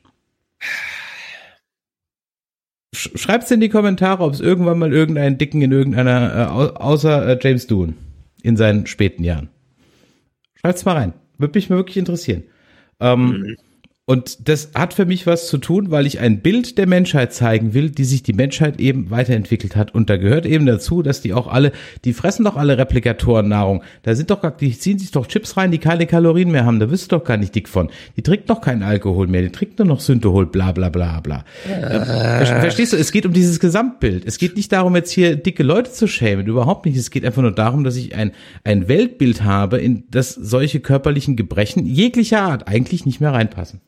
Schreibt's in die Kommentare, ob es irgendwann mal irgendeinen Dicken in irgendeiner, äh, außer äh, James Doohan in seinen späten Jahren. Schreibt's mal rein. Würde mich wirklich interessieren. Ähm, mhm. Und das hat für mich was zu tun, weil ich ein Bild der Menschheit zeigen will, die sich die Menschheit eben weiterentwickelt hat. Und da gehört eben dazu, dass die auch alle, die fressen doch alle Replikatoren-Nahrung. Da sind doch gar, die ziehen sich doch Chips rein, die keine Kalorien mehr haben. Da wirst du doch gar nicht dick von. Die trinkt doch keinen Alkohol mehr, die trinkt nur noch Synthehol, bla bla bla bla. Äh. Verstehst du? Es geht um dieses Gesamtbild. Es geht nicht darum, jetzt hier dicke Leute zu schämen. Überhaupt nicht. Es geht einfach nur darum, dass ich ein, ein Weltbild habe, in das solche körperlichen Gebrechen jeglicher Art eigentlich nicht mehr reinpassen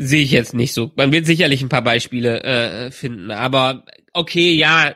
sehe ich jetzt nicht so. Man wird sicherlich ein paar Beispiele äh, finden, aber okay, ja,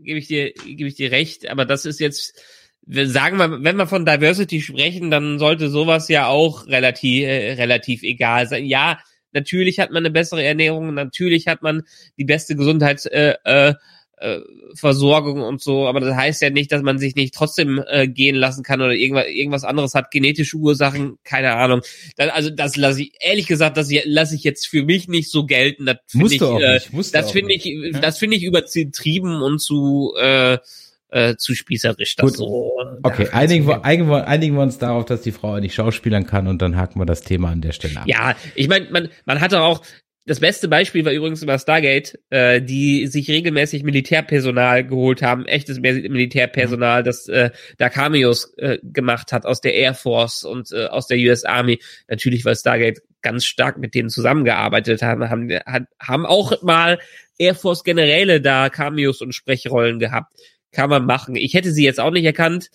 gebe ich dir, gebe ich dir recht, aber das ist jetzt, sagen wir, wenn wir von Diversity sprechen, dann sollte sowas ja auch relativ, äh, relativ egal sein. Ja, natürlich hat man eine bessere Ernährung, natürlich hat man die beste Gesundheits, äh, äh, äh, Versorgung und so, aber das heißt ja nicht, dass man sich nicht trotzdem äh, gehen lassen kann oder irgendwas, irgendwas anderes hat, genetische Ursachen, keine Ahnung. Das, also das lasse ich, ehrlich gesagt, das lasse ich jetzt für mich nicht so gelten. Das finde ich, äh, das finde ich, ja? das finde ich übertrieben und zu äh, äh, zu spießerisch. Das Gut. so. Okay, einigen wir, einigen, wir, einigen wir uns darauf, dass die Frau nicht schauspielern kann und dann haken wir das Thema an der Stelle ab. Ja, ich meine, man, man hatte auch, das beste Beispiel war übrigens über Stargate, äh, die sich regelmäßig Militärpersonal geholt haben, echtes Militärpersonal, das äh, da Cameos äh, gemacht hat aus der Air Force und äh, aus der US Army. Natürlich, weil Stargate ganz stark mit denen zusammengearbeitet haben, haben, haben auch mal Air Force Generäle da Cameos und Sprechrollen gehabt. Kann man machen. Ich hätte sie jetzt auch nicht erkannt,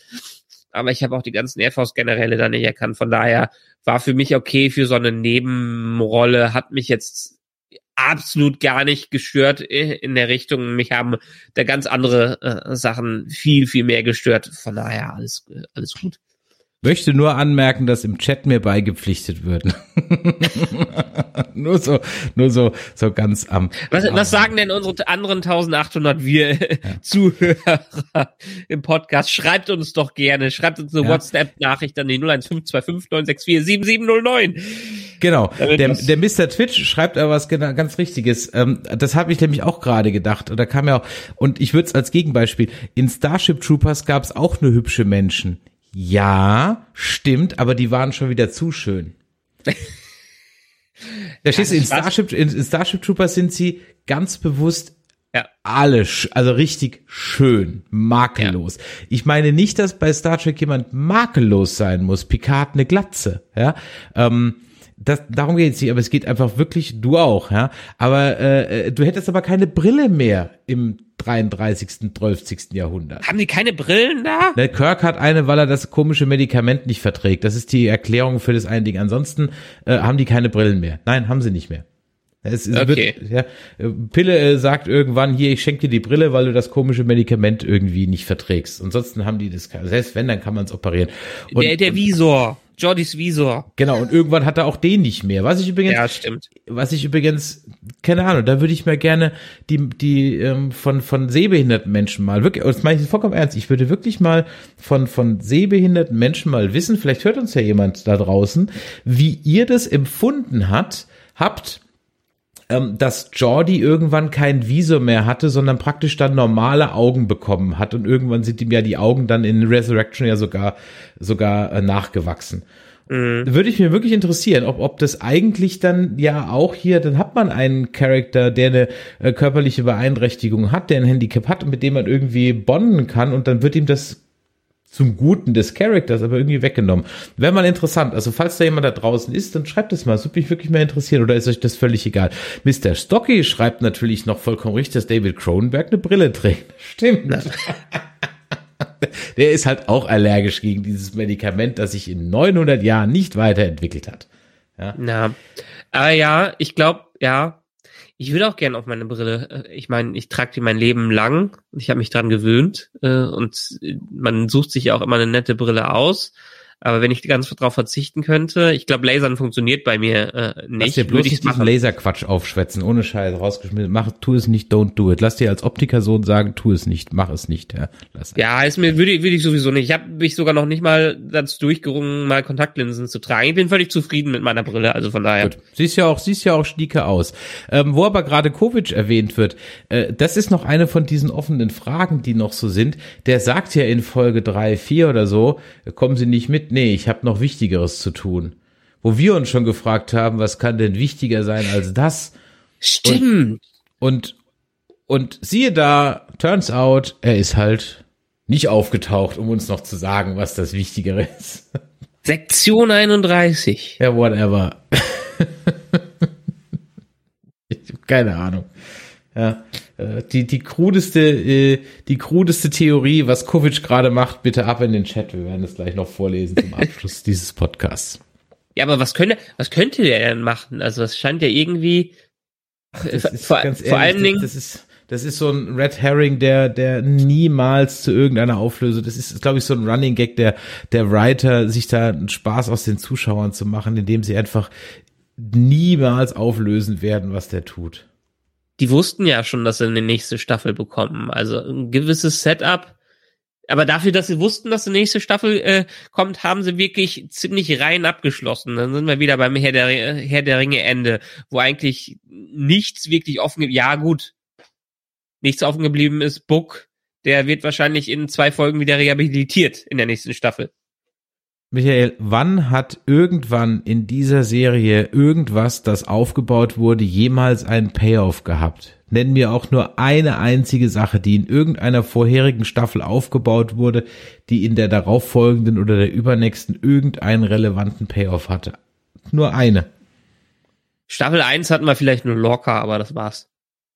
aber ich habe auch die ganzen Air Force Generäle da nicht erkannt. Von daher war für mich okay für so eine Nebenrolle, hat mich jetzt absolut gar nicht gestört in der Richtung. Mich haben da ganz andere äh, Sachen viel, viel mehr gestört. Von daher alles, alles gut. Möchte nur anmerken, dass im Chat mir beigepflichtet würden. nur so, nur so, so ganz am. Was, am was sagen denn unsere anderen 1800 wir ja. Zuhörer im Podcast? Schreibt uns doch gerne. Schreibt uns eine ja. WhatsApp-Nachricht an die 01525 Genau. Der, der Mr. Twitch schreibt aber was ganz Richtiges. Ähm, das habe ich nämlich auch gerade gedacht. Und da kam ja auch, und ich würde es als Gegenbeispiel, in Starship Troopers gab es auch nur hübsche Menschen. Ja, stimmt, aber die waren schon wieder zu schön. Da stehst du, in Starship, in Starship Troopers sind sie ganz bewusst ja. alle, also richtig schön, makellos. Ja. Ich meine nicht, dass bei Star Trek jemand makellos sein muss. Picard eine Glatze, ja. Ähm, das, darum geht es nicht, aber es geht einfach wirklich, du auch, ja. Aber äh, äh du hättest aber keine Brille mehr im 33., 12. Jahrhundert. Haben die keine Brillen da? Der Kirk hat eine, weil er das komische Medikament nicht verträgt. Das ist die Erklärung für das eine Ding. Ansonsten äh, haben die keine Brillen mehr. Nein, haben sie nicht mehr. Es, es okay. wird, ja, Pille äh, sagt irgendwann hier, ich schenke dir die Brille, weil du das komische Medikament irgendwie nicht verträgst. Ansonsten haben die das, selbst wenn, dann kann man es operieren. Und, der, der Visor. Jordys Visor. Genau, und irgendwann hat er auch den nicht mehr. Was ich übrigens, ja, stimmt. was ich übrigens, keine Ahnung, da würde ich mir gerne die, die ähm, von, von sehbehinderten Menschen mal, wirklich, das meine ich vollkommen ernst, ich würde wirklich mal von, von sehbehinderten Menschen mal wissen, vielleicht hört uns ja jemand da draußen, wie ihr das empfunden hat, habt, ähm, dass Jordi irgendwann kein Visor mehr hatte, sondern praktisch dann normale Augen bekommen hat und irgendwann sind ihm ja die Augen dann in Resurrection ja sogar sogar äh, nachgewachsen. Mhm. Würde ich mir wirklich interessieren, ob, ob das eigentlich dann ja auch hier, dann hat man einen Charakter, der eine äh, körperliche Beeinträchtigung hat, der ein Handicap hat, mit dem man irgendwie bonden kann und dann wird ihm das zum Guten des Charakters, aber irgendwie weggenommen. Wäre mal interessant. Also falls da jemand da draußen ist, dann schreibt es mal. Das würde mich wirklich mehr interessieren. Oder ist euch das völlig egal? Mr. Stocky schreibt natürlich noch vollkommen richtig, dass David Cronenberg eine Brille trägt. Stimmt. Der ist halt auch allergisch gegen dieses Medikament, das sich in 900 Jahren nicht weiterentwickelt hat. Ja. Na, aber ja, ich glaube, ja, ich würde auch gerne auf meine Brille. Äh, ich meine, ich trage die mein Leben lang. Ich habe mich dran gewöhnt äh, und man sucht sich ja auch immer eine nette Brille aus. Aber wenn ich ganz drauf verzichten könnte, ich glaube, Lasern funktioniert bei mir äh, nicht. Lass dir bloß nicht diesen Laserquatsch aufschwätzen, ohne Scheiß, rausgeschmissen. Mach, tu es nicht, don't do it. Lass dir als Optikersohn sagen, tu es nicht, mach es nicht. Ja, Lass ja ist mir, würde, würde ich sowieso nicht. Ich habe mich sogar noch nicht mal dazu durchgerungen, mal Kontaktlinsen zu tragen. Ich bin völlig zufrieden mit meiner Brille, also von daher. Gut. Siehst ja auch, siehst ja auch schnieke aus. Ähm, wo aber gerade Kovic erwähnt wird, äh, das ist noch eine von diesen offenen Fragen, die noch so sind. Der sagt ja in Folge drei, vier oder so, kommen Sie nicht mit, nee, ich habe noch Wichtigeres zu tun. Wo wir uns schon gefragt haben, was kann denn wichtiger sein als das? Stimmt. Und, und, und siehe da, turns out, er ist halt nicht aufgetaucht, um uns noch zu sagen, was das Wichtigere ist. Sektion 31. Ja, whatever. ich keine Ahnung. Ja, die, die krudeste, äh, die krudeste Theorie, was Kovic gerade macht, bitte ab in den Chat. Wir werden es gleich noch vorlesen zum Abschluss dieses Podcasts. Ja, aber was könnte, was könnte der denn machen? Also, es scheint ja irgendwie, Ach, das ist vor, ehrlich, vor allen Dingen, das, das ist, das ist so ein Red Herring, der, der niemals zu irgendeiner Auflösung, das ist, glaube ich, so ein Running Gag, der, der Writer, sich da einen Spaß aus den Zuschauern zu machen, indem sie einfach niemals auflösen werden, was der tut die wussten ja schon, dass sie eine nächste Staffel bekommen. Also ein gewisses Setup. Aber dafür, dass sie wussten, dass die nächste Staffel äh, kommt, haben sie wirklich ziemlich rein abgeschlossen. Dann sind wir wieder beim Herr der, Herr der Ringe Ende, wo eigentlich nichts wirklich offen, ja gut, nichts offen geblieben ist. Book, der wird wahrscheinlich in zwei Folgen wieder rehabilitiert in der nächsten Staffel. Michael, wann hat irgendwann in dieser Serie irgendwas, das aufgebaut wurde, jemals einen Payoff gehabt? Nenn mir auch nur eine einzige Sache, die in irgendeiner vorherigen Staffel aufgebaut wurde, die in der darauffolgenden oder der übernächsten irgendeinen relevanten Payoff hatte. Nur eine. Staffel 1 hatten wir vielleicht nur Lorca, aber das war's.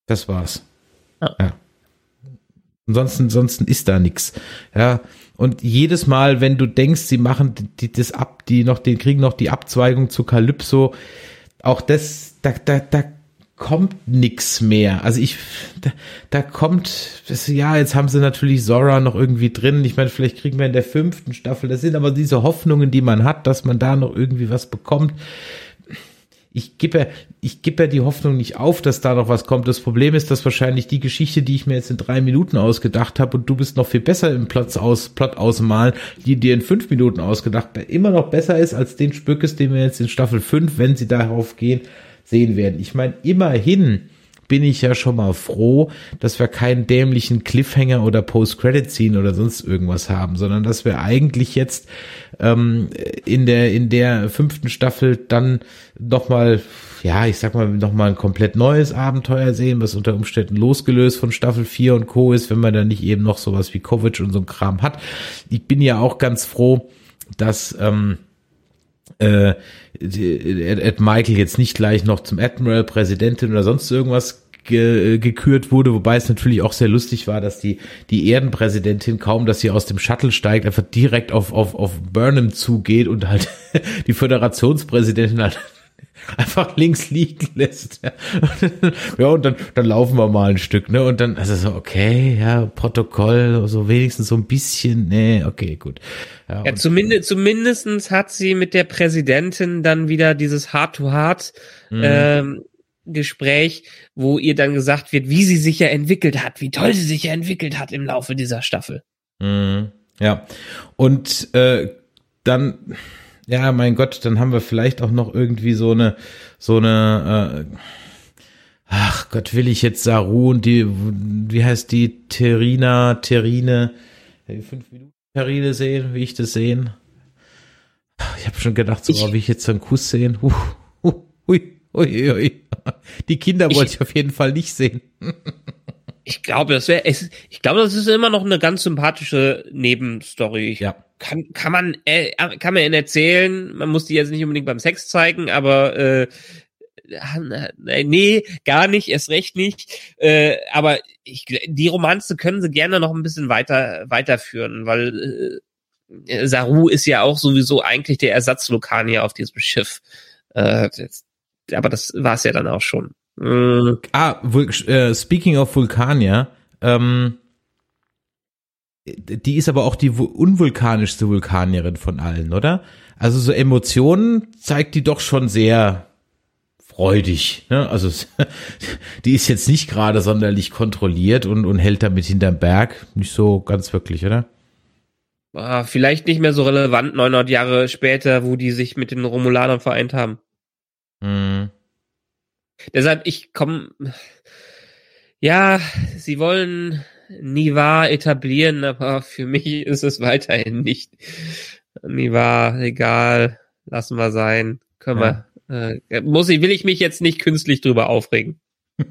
Das war's. Ja. ja. Ansonsten, ansonsten ist da nichts. Ja, und jedes Mal, wenn du denkst, sie machen die, das ab, die noch, den kriegen noch die Abzweigung zu Calypso, auch das, da, da, da kommt nix mehr. Also ich, da, da kommt, das, ja, jetzt haben sie natürlich Zora noch irgendwie drin. Ich meine, vielleicht kriegen wir in der fünften Staffel, das sind aber diese Hoffnungen, die man hat, dass man da noch irgendwie was bekommt ich gebe ja, ich gebe ja die Hoffnung nicht auf, dass da noch was kommt. Das Problem ist, dass wahrscheinlich die Geschichte, die ich mir jetzt in drei Minuten ausgedacht habe und du bist noch viel besser im Platz aus, Plot ausmalen, die dir in fünf Minuten ausgedacht, immer noch besser ist als den Spückes, den wir jetzt in Staffel 5, wenn sie darauf gehen, sehen werden. Ich meine, immerhin bin ich ja schon mal froh, dass wir keinen dämlichen Cliffhanger oder Post-Credit-Scene oder sonst irgendwas haben, sondern dass wir eigentlich jetzt ähm, in der in der fünften Staffel dann noch mal ja, ich sag mal, noch mal ein komplett neues Abenteuer sehen, was unter Umständen losgelöst von Staffel 4 und Co. ist, wenn man da nicht eben noch sowas wie Kovic und so ein Kram hat. Ich bin ja auch ganz froh, dass ähm, äh, Ed Michael jetzt nicht gleich noch zum Admiral, Präsidentin oder sonst irgendwas ge gekürt wurde, wobei es natürlich auch sehr lustig war, dass die, die Erdenpräsidentin kaum, dass sie aus dem Shuttle steigt, einfach direkt auf, auf, auf Burnham zugeht und halt die Föderationspräsidentin halt einfach links liegen lässt. Ja, und dann, dann laufen wir mal ein Stück, ne? Und dann, also so, okay, ja, Protokoll, so wenigstens so ein bisschen, nee, okay, gut. Ja, ja zumindest, zumindestens hat sie mit der Präsidentin dann wieder dieses -Heart, mhm. ähm, Gespräch, wo ihr dann gesagt wird, wie sie sich ja entwickelt hat, wie toll sie sich ja entwickelt hat im Laufe dieser Staffel. Mhm. Ja. Und äh, dann, ja, mein Gott, dann haben wir vielleicht auch noch irgendwie so eine, so eine, äh, ach Gott, will ich jetzt Saru und die, wie heißt die, Terina, Terine, fünf Minuten Terrine sehen, wie ich das sehen? Ich habe schon gedacht, so, ich, oh, wie ich jetzt so einen Kuss sehen. Uh, uh, ui, ui, ui. Die Kinder wollte ich, ich auf jeden Fall nicht sehen. Ich glaube, das wäre, ich glaube, das ist immer noch eine ganz sympathische Nebenstory. ja. Kann, kann man, äh, kann man ihnen erzählen. Man muss die jetzt nicht unbedingt beim Sex zeigen, aber äh, nee, gar nicht, erst recht nicht. Äh, aber ich, die Romanze können sie gerne noch ein bisschen weiter weiterführen, weil äh, Saru ist ja auch sowieso eigentlich der Ersatz auf diesem Schiff. Äh, aber das war es ja dann auch schon. Mhm. Ah, äh, speaking of Vulkanier, ähm, die ist aber auch die unvulkanischste Vulkanierin von allen, oder? Also so Emotionen zeigt die doch schon sehr freudig. Ne? Also die ist jetzt nicht gerade sonderlich kontrolliert und, und hält damit hinterm Berg. Nicht so ganz wirklich, oder? Ah, vielleicht nicht mehr so relevant 900 Jahre später, wo die sich mit den Romulanern vereint haben. Hm. Deshalb, ich komme. Ja, sie wollen Niva etablieren, aber für mich ist es weiterhin nicht. Niva, egal, lassen wir sein. Können ja. wir. Äh, muss ich, will ich mich jetzt nicht künstlich drüber aufregen.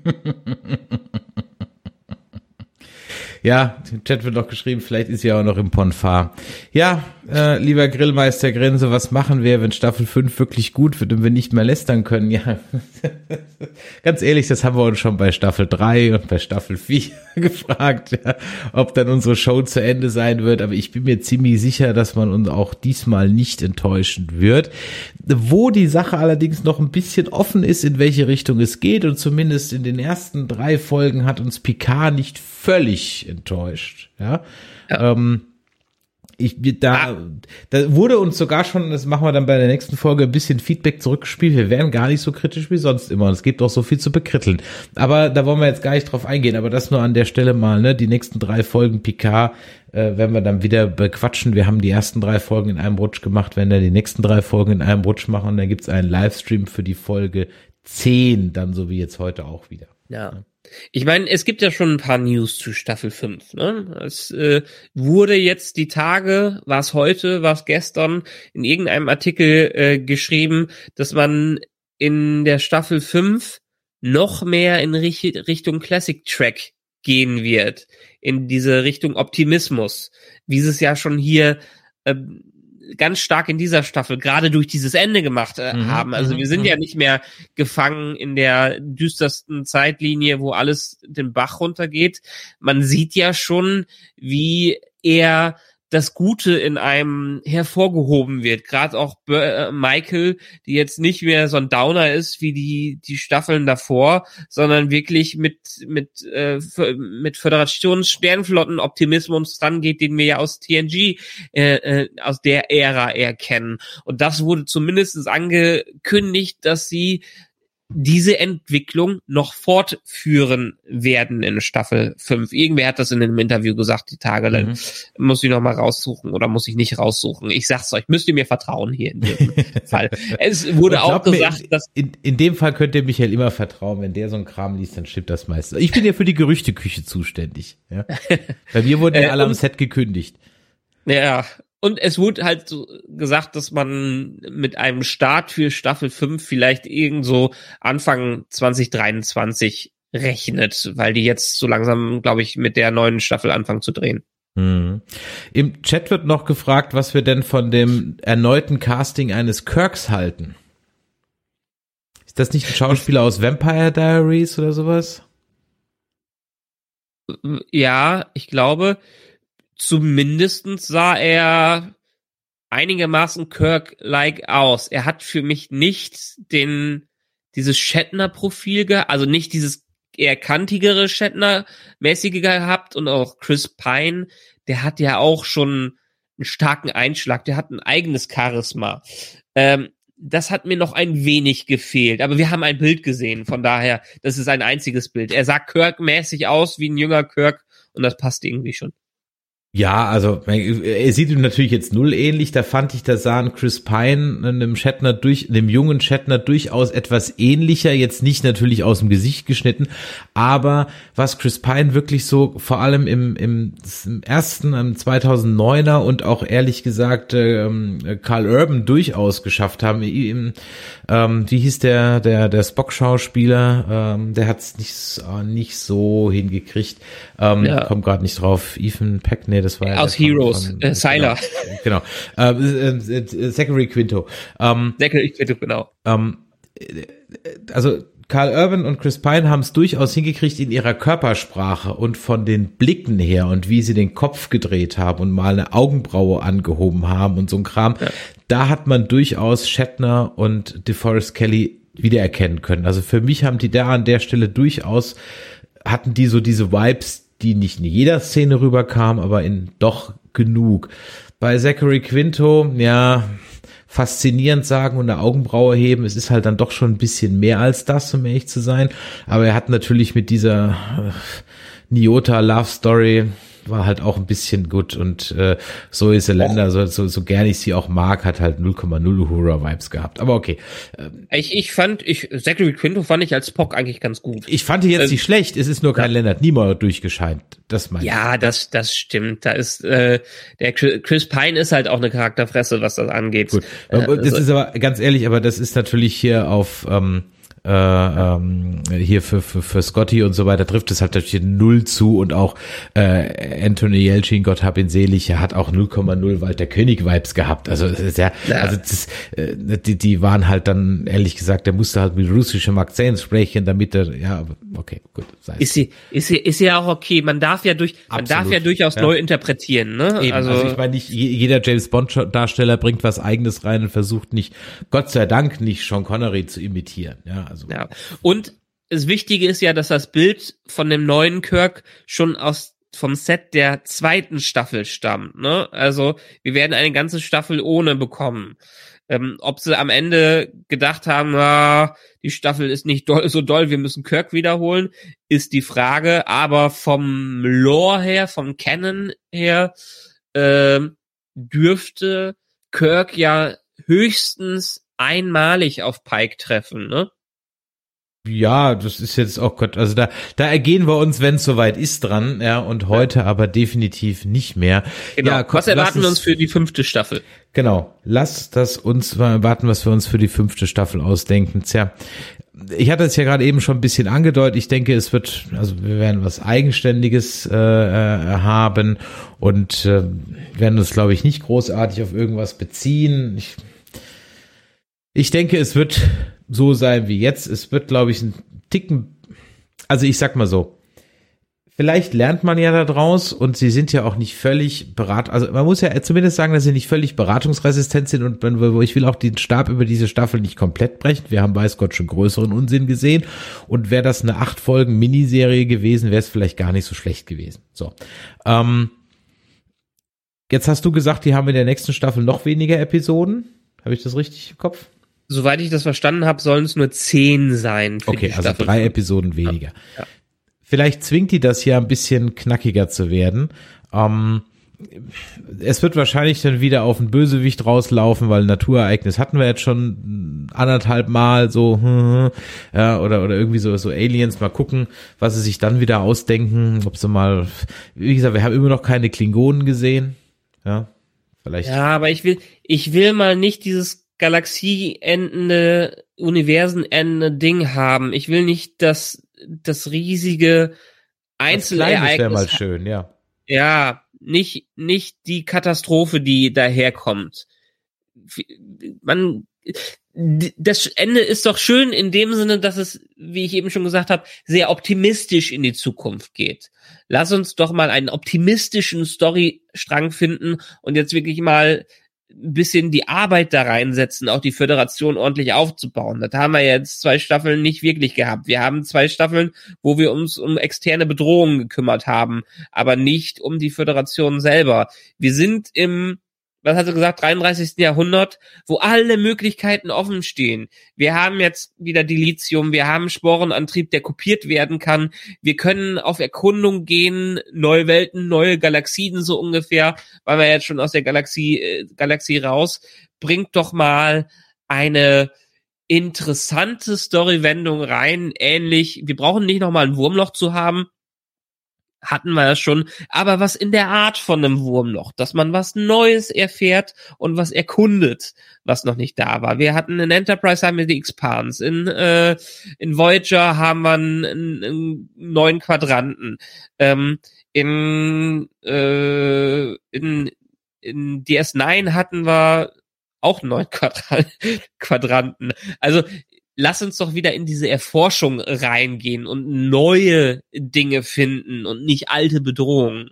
Ja, im Chat wird noch geschrieben, vielleicht ist sie auch noch im Ponfar. Ja, äh, lieber Grillmeister Grenze, was machen wir, wenn Staffel 5 wirklich gut wird und wir nicht mehr lästern können? Ja, ganz ehrlich, das haben wir uns schon bei Staffel 3 und bei Staffel 4 gefragt, ja, ob dann unsere Show zu Ende sein wird. Aber ich bin mir ziemlich sicher, dass man uns auch diesmal nicht enttäuschen wird. Wo die Sache allerdings noch ein bisschen offen ist, in welche Richtung es geht und zumindest in den ersten drei Folgen hat uns Picard nicht völlig enttäuscht. Ja. ja. Ähm, ich, da, ah. da wurde uns sogar schon, das machen wir dann bei der nächsten Folge, ein bisschen Feedback zurückgespielt. Wir wären gar nicht so kritisch wie sonst immer. Es gibt auch so viel zu bekritteln. Aber da wollen wir jetzt gar nicht drauf eingehen. Aber das nur an der Stelle mal, ne? Die nächsten drei Folgen Picard äh, werden wir dann wieder bequatschen. Wir haben die ersten drei Folgen in einem Rutsch gemacht, werden dann die nächsten drei Folgen in einem Rutsch machen. Und dann gibt's einen Livestream für die Folge 10, dann so wie jetzt heute auch wieder. Ja. Ich meine, es gibt ja schon ein paar News zu Staffel 5. Ne? Es äh, wurde jetzt die Tage, war es heute, war es gestern, in irgendeinem Artikel äh, geschrieben, dass man in der Staffel 5 noch mehr in Richtung Classic Track gehen wird, in diese Richtung Optimismus, wie es ja schon hier äh, ganz stark in dieser Staffel gerade durch dieses Ende gemacht äh, mhm, haben. Also mhm, wir sind mhm. ja nicht mehr gefangen in der düstersten Zeitlinie, wo alles den Bach runtergeht. Man sieht ja schon, wie er das Gute in einem hervorgehoben wird. Gerade auch äh, Michael, die jetzt nicht mehr so ein Downer ist wie die die Staffeln davor, sondern wirklich mit mit äh, mit Föderations Sternflotten Optimismus dran geht, den wir ja aus TNG äh, äh, aus der Ära erkennen. Und das wurde zumindest angekündigt, dass sie diese Entwicklung noch fortführen werden in Staffel 5. Irgendwer hat das in einem Interview gesagt, die Tage lang. Mhm. Muss ich noch mal raussuchen oder muss ich nicht raussuchen? Ich sag's euch, müsst ihr mir vertrauen hier in dem Fall. Es wurde auch gesagt, mir, dass... In, in dem Fall könnt ihr Michael immer vertrauen. Wenn der so ein Kram liest, dann stimmt das meistens. Ich bin ja für die Gerüchteküche zuständig. Ja? Bei mir wurden ja äh, alle am Set gekündigt. Ja, und es wurde halt so gesagt, dass man mit einem Start für Staffel 5 vielleicht irgendwo Anfang 2023 rechnet, weil die jetzt so langsam, glaube ich, mit der neuen Staffel anfangen zu drehen. Hm. Im Chat wird noch gefragt, was wir denn von dem erneuten Casting eines Kirks halten. Ist das nicht ein Schauspieler aus Vampire Diaries oder sowas? Ja, ich glaube, zumindestens sah er einigermaßen Kirk-like aus. Er hat für mich nicht den, dieses Shatner-Profil, also nicht dieses eher kantigere Shatner-mäßige gehabt und auch Chris Pine, der hat ja auch schon einen starken Einschlag, der hat ein eigenes Charisma. Ähm, das hat mir noch ein wenig gefehlt, aber wir haben ein Bild gesehen, von daher, das ist ein einziges Bild. Er sah Kirk-mäßig aus wie ein jünger Kirk und das passt irgendwie schon. Ja, also er sieht ihm natürlich jetzt null ähnlich. Da fand ich, da sahen Chris Pine einem Shatner durch, dem jungen Shatner durchaus etwas ähnlicher. Jetzt nicht natürlich aus dem Gesicht geschnitten, aber was Chris Pine wirklich so vor allem im, im, im ersten, im 2009er und auch ehrlich gesagt ähm, Carl Urban durchaus geschafft haben. Im, ähm, wie hieß der der der Spock-Schauspieler? Ähm, der hat es nicht nicht so hingekriegt. Ähm, ja. Kommt gerade nicht drauf. Ethan Peck, nee, das war aus Heroes, von, äh. Genau. genau. Äh, äh, Zachary Quinto. Ähm, Zachary Quinto, genau. Ähm, also Carl Urban und Chris Pine haben es durchaus hingekriegt in ihrer Körpersprache und von den Blicken her und wie sie den Kopf gedreht haben und mal eine Augenbraue angehoben haben und so ein Kram. Ja. Da hat man durchaus Shatner und DeForest Kelly wiedererkennen können. Also für mich haben die da an der Stelle durchaus hatten die so diese Vibes, die nicht in jeder Szene rüberkam, aber in doch genug. Bei Zachary Quinto, ja, faszinierend sagen und eine Augenbraue heben. Es ist halt dann doch schon ein bisschen mehr als das, um ehrlich zu sein. Aber er hat natürlich mit dieser äh, Niota Love Story war halt auch ein bisschen gut und äh, so ist der Länder, so, so, so gern ich sie auch mag, hat halt 0,0 Hura-Vibes gehabt. Aber okay. Ähm, ich, ich fand, ich, Zachary Quinto fand ich als Spock eigentlich ganz gut. Ich fand die jetzt ähm, nicht schlecht, es ist nur kein ja. Leonard Nimoy durchgescheint. Das meine Ja, das, das stimmt. Da ist, äh, der Chris Pine ist halt auch eine Charakterfresse, was das angeht. Gut. Äh, das also, ist aber ganz ehrlich, aber das ist natürlich hier auf, ähm, äh, ähm, hier für, für, für Scotty und so weiter trifft es halt natürlich null zu und auch äh, Anthony Yelchin, Gott hab ihn selig, er hat auch 0,0 Walter König Vibes gehabt. Also sehr, ja. also das, äh, die, die waren halt dann ehrlich gesagt, der musste halt mit russischem Akzent sprechen, damit er, ja, okay, gut. Sei ist sie, ist sie, ist ja auch okay. Man darf ja durch, man darf ja durchaus ja. neu interpretieren, ne? Eben, also, also ich meine nicht jeder James Bond Darsteller bringt was Eigenes rein und versucht nicht, Gott sei Dank nicht Sean Connery zu imitieren, ja. Also. Ja. Und das Wichtige ist ja, dass das Bild von dem neuen Kirk schon aus vom Set der zweiten Staffel stammt. Ne? Also wir werden eine ganze Staffel ohne bekommen. Ähm, ob sie am Ende gedacht haben, ah, die Staffel ist nicht doll, so doll, wir müssen Kirk wiederholen, ist die Frage. Aber vom Lore her, vom Canon her, äh, dürfte Kirk ja höchstens einmalig auf Pike treffen, ne? Ja, das ist jetzt auch oh Gott, also da da ergehen wir uns, wenn es soweit ist, dran, ja, und heute aber definitiv nicht mehr. Genau. Ja, was erwarten wir uns für die fünfte Staffel? Genau, lass das uns warten, was wir uns für die fünfte Staffel ausdenken. Tja, ich hatte es ja gerade eben schon ein bisschen angedeutet. Ich denke, es wird, also wir werden was Eigenständiges äh, äh, haben und äh, werden uns, glaube ich, nicht großartig auf irgendwas beziehen. Ich, ich denke, es wird so sein wie jetzt. Es wird, glaube ich, ein Ticken, also ich sag mal so, vielleicht lernt man ja da draus und sie sind ja auch nicht völlig berat, also man muss ja zumindest sagen, dass sie nicht völlig beratungsresistent sind und ich will auch den Stab über diese Staffel nicht komplett brechen. Wir haben weiß Gott schon größeren Unsinn gesehen und wäre das eine acht Folgen Miniserie gewesen, wäre es vielleicht gar nicht so schlecht gewesen. So. Ähm, jetzt hast du gesagt, die haben in der nächsten Staffel noch weniger Episoden. Habe ich das richtig im Kopf? Soweit ich das verstanden habe, sollen es nur zehn sein. okay, also drei Episoden weniger. Ja. Vielleicht zwingt die das ja ein bisschen knackiger zu werden. Ähm, es wird wahrscheinlich dann wieder auf ein Bösewicht rauslaufen, weil Naturereignis hatten wir jetzt schon anderthalb Mal so ja, oder oder irgendwie so so Aliens mal gucken, was sie sich dann wieder ausdenken, ob sie mal wie gesagt, wir haben immer noch keine Klingonen gesehen, ja. Vielleicht. Ja, aber ich will ich will mal nicht dieses Galaxieendende, Universenende Ding haben. Ich will nicht das, das riesige Einzelereignis. Das wäre mal schön, ja. Ja, nicht, nicht die Katastrophe, die daherkommt. Man, das Ende ist doch schön in dem Sinne, dass es, wie ich eben schon gesagt habe, sehr optimistisch in die Zukunft geht. Lass uns doch mal einen optimistischen Storystrang finden und jetzt wirklich mal ein bisschen die Arbeit da reinsetzen, auch die Föderation ordentlich aufzubauen. Das haben wir jetzt zwei Staffeln nicht wirklich gehabt. Wir haben zwei Staffeln, wo wir uns um externe Bedrohungen gekümmert haben, aber nicht um die Föderation selber. Wir sind im was hast du gesagt, 33. Jahrhundert, wo alle Möglichkeiten offen stehen. Wir haben jetzt wieder Dilithium, wir haben Sporenantrieb, der kopiert werden kann. Wir können auf Erkundung gehen, neue Welten, neue Galaxien so ungefähr, weil wir jetzt schon aus der Galaxie, äh, Galaxie raus. Bringt doch mal eine interessante Storywendung rein, ähnlich. Wir brauchen nicht nochmal ein Wurmloch zu haben, hatten wir ja schon, aber was in der Art von einem Wurmloch, dass man was Neues erfährt und was erkundet, was noch nicht da war. Wir hatten in Enterprise haben wir die Expans, in äh, in Voyager haben wir einen, einen neuen Quadranten, ähm, in äh, in in DS9 hatten wir auch neun Quadranten. Also lass uns doch wieder in diese Erforschung reingehen und neue Dinge finden und nicht alte Bedrohungen.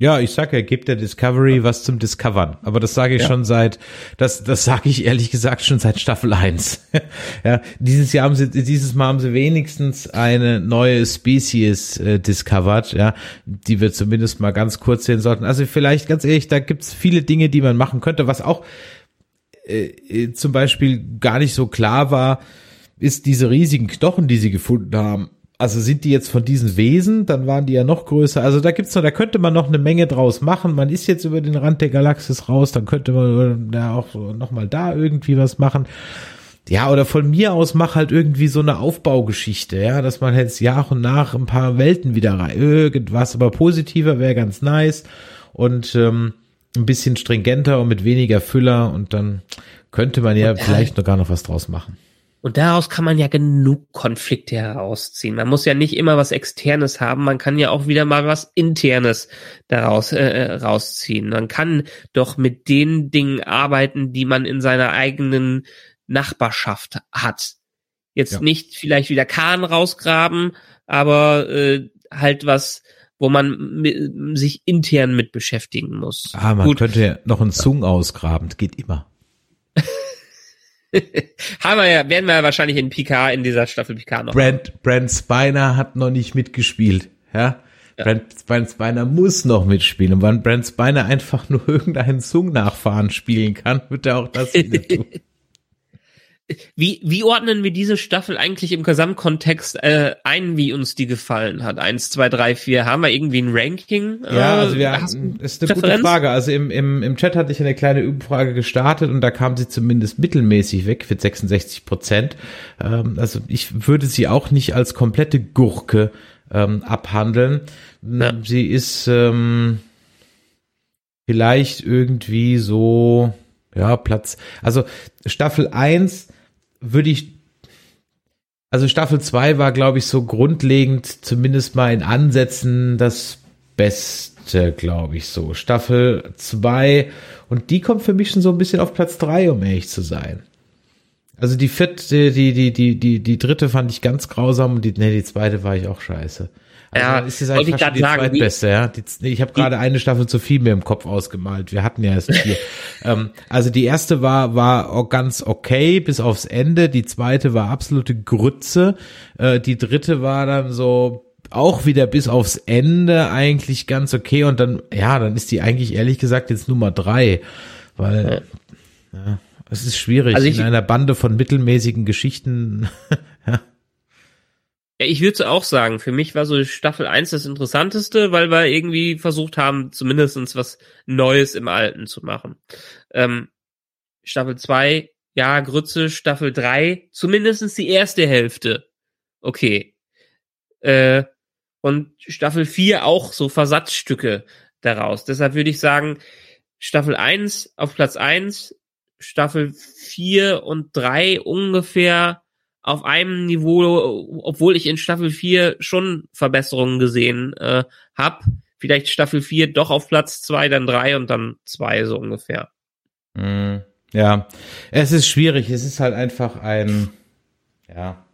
Ja, ich sag ja, gibt der Discovery was zum Discovern. Aber das sage ich ja. schon seit, das, das sage ich ehrlich gesagt schon seit Staffel 1. ja, dieses Jahr haben sie, dieses Mal haben sie wenigstens eine neue Species äh, discovered, ja, die wir zumindest mal ganz kurz sehen sollten. Also vielleicht ganz ehrlich, da gibt's viele Dinge, die man machen könnte, was auch äh, äh, zum Beispiel gar nicht so klar war, ist diese riesigen Knochen, die sie gefunden haben. Also sind die jetzt von diesen Wesen, dann waren die ja noch größer. Also da gibt's noch, da könnte man noch eine Menge draus machen. Man ist jetzt über den Rand der Galaxis raus, dann könnte man da auch noch mal da irgendwie was machen. Ja, oder von mir aus mach halt irgendwie so eine Aufbaugeschichte, ja, dass man jetzt Jahr und nach ein paar Welten wieder rein, irgendwas, aber positiver wäre ganz nice. Und ähm, ein bisschen stringenter und mit weniger Füller und dann könnte man ja und, vielleicht noch gar noch was draus machen. Und daraus kann man ja genug Konflikte herausziehen. Man muss ja nicht immer was Externes haben, man kann ja auch wieder mal was Internes daraus äh, äh rausziehen. Man kann doch mit den Dingen arbeiten, die man in seiner eigenen Nachbarschaft hat. Jetzt ja. nicht vielleicht wieder Kahn rausgraben, aber äh, halt was wo man sich intern mit beschäftigen muss. Ah, man Gut. könnte ja noch einen Zung ausgraben, das geht immer. Haben wir ja, werden wir ja wahrscheinlich in PK in dieser Staffel PK noch. Brent, Brent Spiner hat noch nicht mitgespielt, ja. ja. Brent, Brent Spiner muss noch mitspielen. Und wenn Brent Spiner einfach nur irgendeinen Zung-Nachfahren spielen kann, wird er auch das wieder tun. Wie, wie ordnen wir diese Staffel eigentlich im Gesamtkontext äh, ein, wie uns die gefallen hat? Eins, zwei, drei, vier. Haben wir irgendwie ein Ranking? Ja, also wir, das ist eine Referenz? gute Frage. Also im, im, im Chat hatte ich eine kleine Umfrage gestartet und da kam sie zumindest mittelmäßig weg für 66 Prozent. Ähm, also ich würde sie auch nicht als komplette Gurke ähm, abhandeln. Ja. Sie ist ähm, vielleicht irgendwie so, ja, Platz. Also Staffel eins würde ich, also Staffel 2 war, glaube ich, so grundlegend, zumindest mal in Ansätzen, das Beste, glaube ich, so. Staffel 2 und die kommt für mich schon so ein bisschen auf Platz 3, um ehrlich zu sein. Also die vierte, die, die, die, die, die dritte fand ich ganz grausam und die, nee, die zweite war ich auch scheiße. Also ja, ist jetzt eigentlich fast die sagen, zweitbeste, ja. Die, ich habe gerade eine Staffel zu viel mir im Kopf ausgemalt. Wir hatten ja erst vier. ähm, also die erste war war ganz okay bis aufs Ende. Die zweite war absolute Grütze. Äh, die dritte war dann so auch wieder bis aufs Ende eigentlich ganz okay. Und dann ja, dann ist die eigentlich ehrlich gesagt jetzt Nummer drei, weil ja, ja es ist schwierig also ich, in einer Bande von mittelmäßigen Geschichten. ja ich würde auch sagen, für mich war so Staffel 1 das Interessanteste, weil wir irgendwie versucht haben, zumindestens was Neues im Alten zu machen. Ähm, Staffel 2, ja, Grütze, Staffel 3, zumindestens die erste Hälfte. Okay. Äh, und Staffel 4 auch so Versatzstücke daraus. Deshalb würde ich sagen, Staffel 1 auf Platz 1, Staffel 4 und 3 ungefähr auf einem Niveau, obwohl ich in Staffel 4 schon Verbesserungen gesehen äh, habe. Vielleicht Staffel 4 doch auf Platz 2, dann 3 und dann 2 so ungefähr. Mm, ja, es ist schwierig. Es ist halt einfach ein, ja,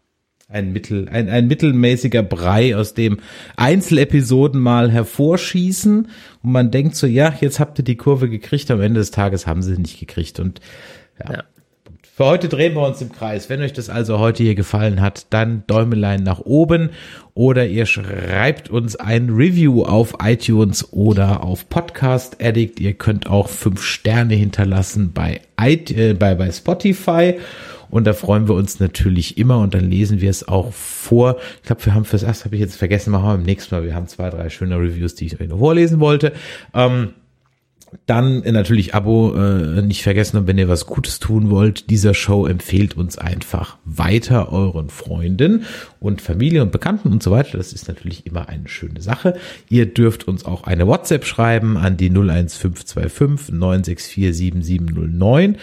ein Mittel, ein, ein mittelmäßiger Brei, aus dem Einzelepisoden mal hervorschießen und man denkt so, ja, jetzt habt ihr die Kurve gekriegt, am Ende des Tages haben sie nicht gekriegt und ja. ja Für heute drehen wir uns im Kreis. Wenn euch das also heute hier gefallen hat, dann Däumelein nach oben oder ihr schreibt uns ein Review auf iTunes oder auf Podcast Addict. Ihr könnt auch fünf Sterne hinterlassen bei, äh, bei, bei Spotify. Und da freuen wir uns natürlich immer und dann lesen wir es auch vor. Ich glaube, wir haben fürs erste, habe ich jetzt vergessen, machen wir beim nächsten Mal. Wir haben zwei, drei schöne Reviews, die ich euch noch vorlesen wollte. Ähm, dann natürlich Abo äh, nicht vergessen und wenn ihr was Gutes tun wollt, dieser Show empfehlt uns einfach weiter euren Freunden und Familie und Bekannten und so weiter. Das ist natürlich immer eine schöne Sache. Ihr dürft uns auch eine WhatsApp schreiben an die 01525 964 7709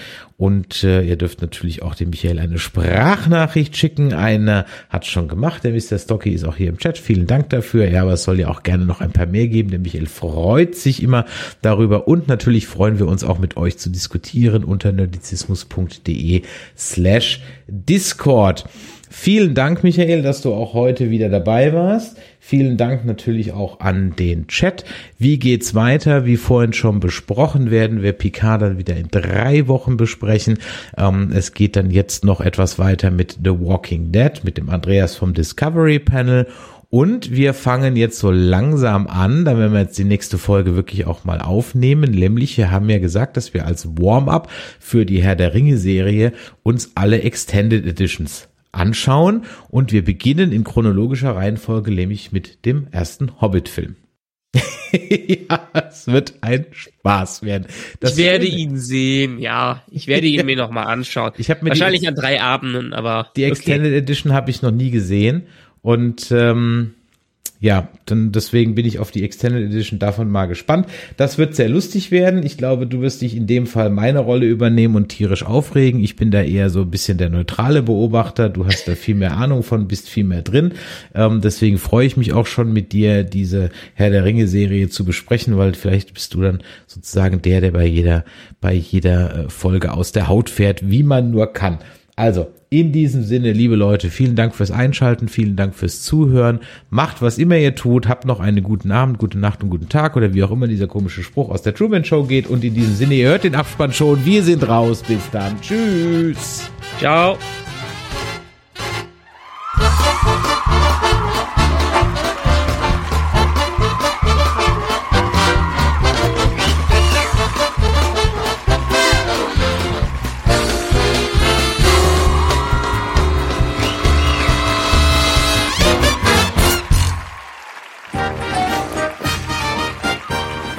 und äh, ihr dürft natürlich auch dem Michael eine Sprachnachricht schicken. Eine hat schon gemacht. Der Mr. Stocky ist auch hier im Chat. Vielen Dank dafür. Ja, aber es soll ja auch gerne noch ein paar mehr geben. Der Michael freut sich immer darüber. Und natürlich freuen wir uns auch mit euch zu diskutieren unter nerdizismus.de slash Discord. Vielen Dank, Michael, dass du auch heute wieder dabei warst. Vielen Dank natürlich auch an den Chat. Wie geht's weiter? Wie vorhin schon besprochen, werden wir Picard dann wieder in drei Wochen besprechen. Ähm, es geht dann jetzt noch etwas weiter mit The Walking Dead, mit dem Andreas vom Discovery Panel. Und wir fangen jetzt so langsam an, da werden wir jetzt die nächste Folge wirklich auch mal aufnehmen. Nämlich, wir haben ja gesagt, dass wir als Warm-up für die Herr der Ringe Serie uns alle Extended Editions anschauen und wir beginnen in chronologischer Reihenfolge nämlich mit dem ersten Hobbit-Film. ja, es wird ein Spaß werden. Das ich werde ihn sehen, ja. Ich werde ihn mir nochmal anschauen. Ich mir wahrscheinlich die, an drei Abenden, aber die Extended okay. Edition habe ich noch nie gesehen und ähm, ja, dann deswegen bin ich auf die Extended Edition davon mal gespannt. Das wird sehr lustig werden. Ich glaube, du wirst dich in dem Fall meine Rolle übernehmen und tierisch aufregen. Ich bin da eher so ein bisschen der neutrale Beobachter. Du hast da viel mehr Ahnung von, bist viel mehr drin. Ähm, deswegen freue ich mich auch schon mit dir, diese Herr der Ringe Serie zu besprechen, weil vielleicht bist du dann sozusagen der, der bei jeder, bei jeder äh, Folge aus der Haut fährt, wie man nur kann. Also, in diesem Sinne, liebe Leute, vielen Dank fürs Einschalten, vielen Dank fürs Zuhören. Macht, was immer ihr tut, habt noch einen guten Abend, gute Nacht und guten Tag oder wie auch immer dieser komische Spruch aus der Truman Show geht. Und in diesem Sinne, ihr hört den Abspann schon. Wir sind raus. Bis dann. Tschüss. Ciao.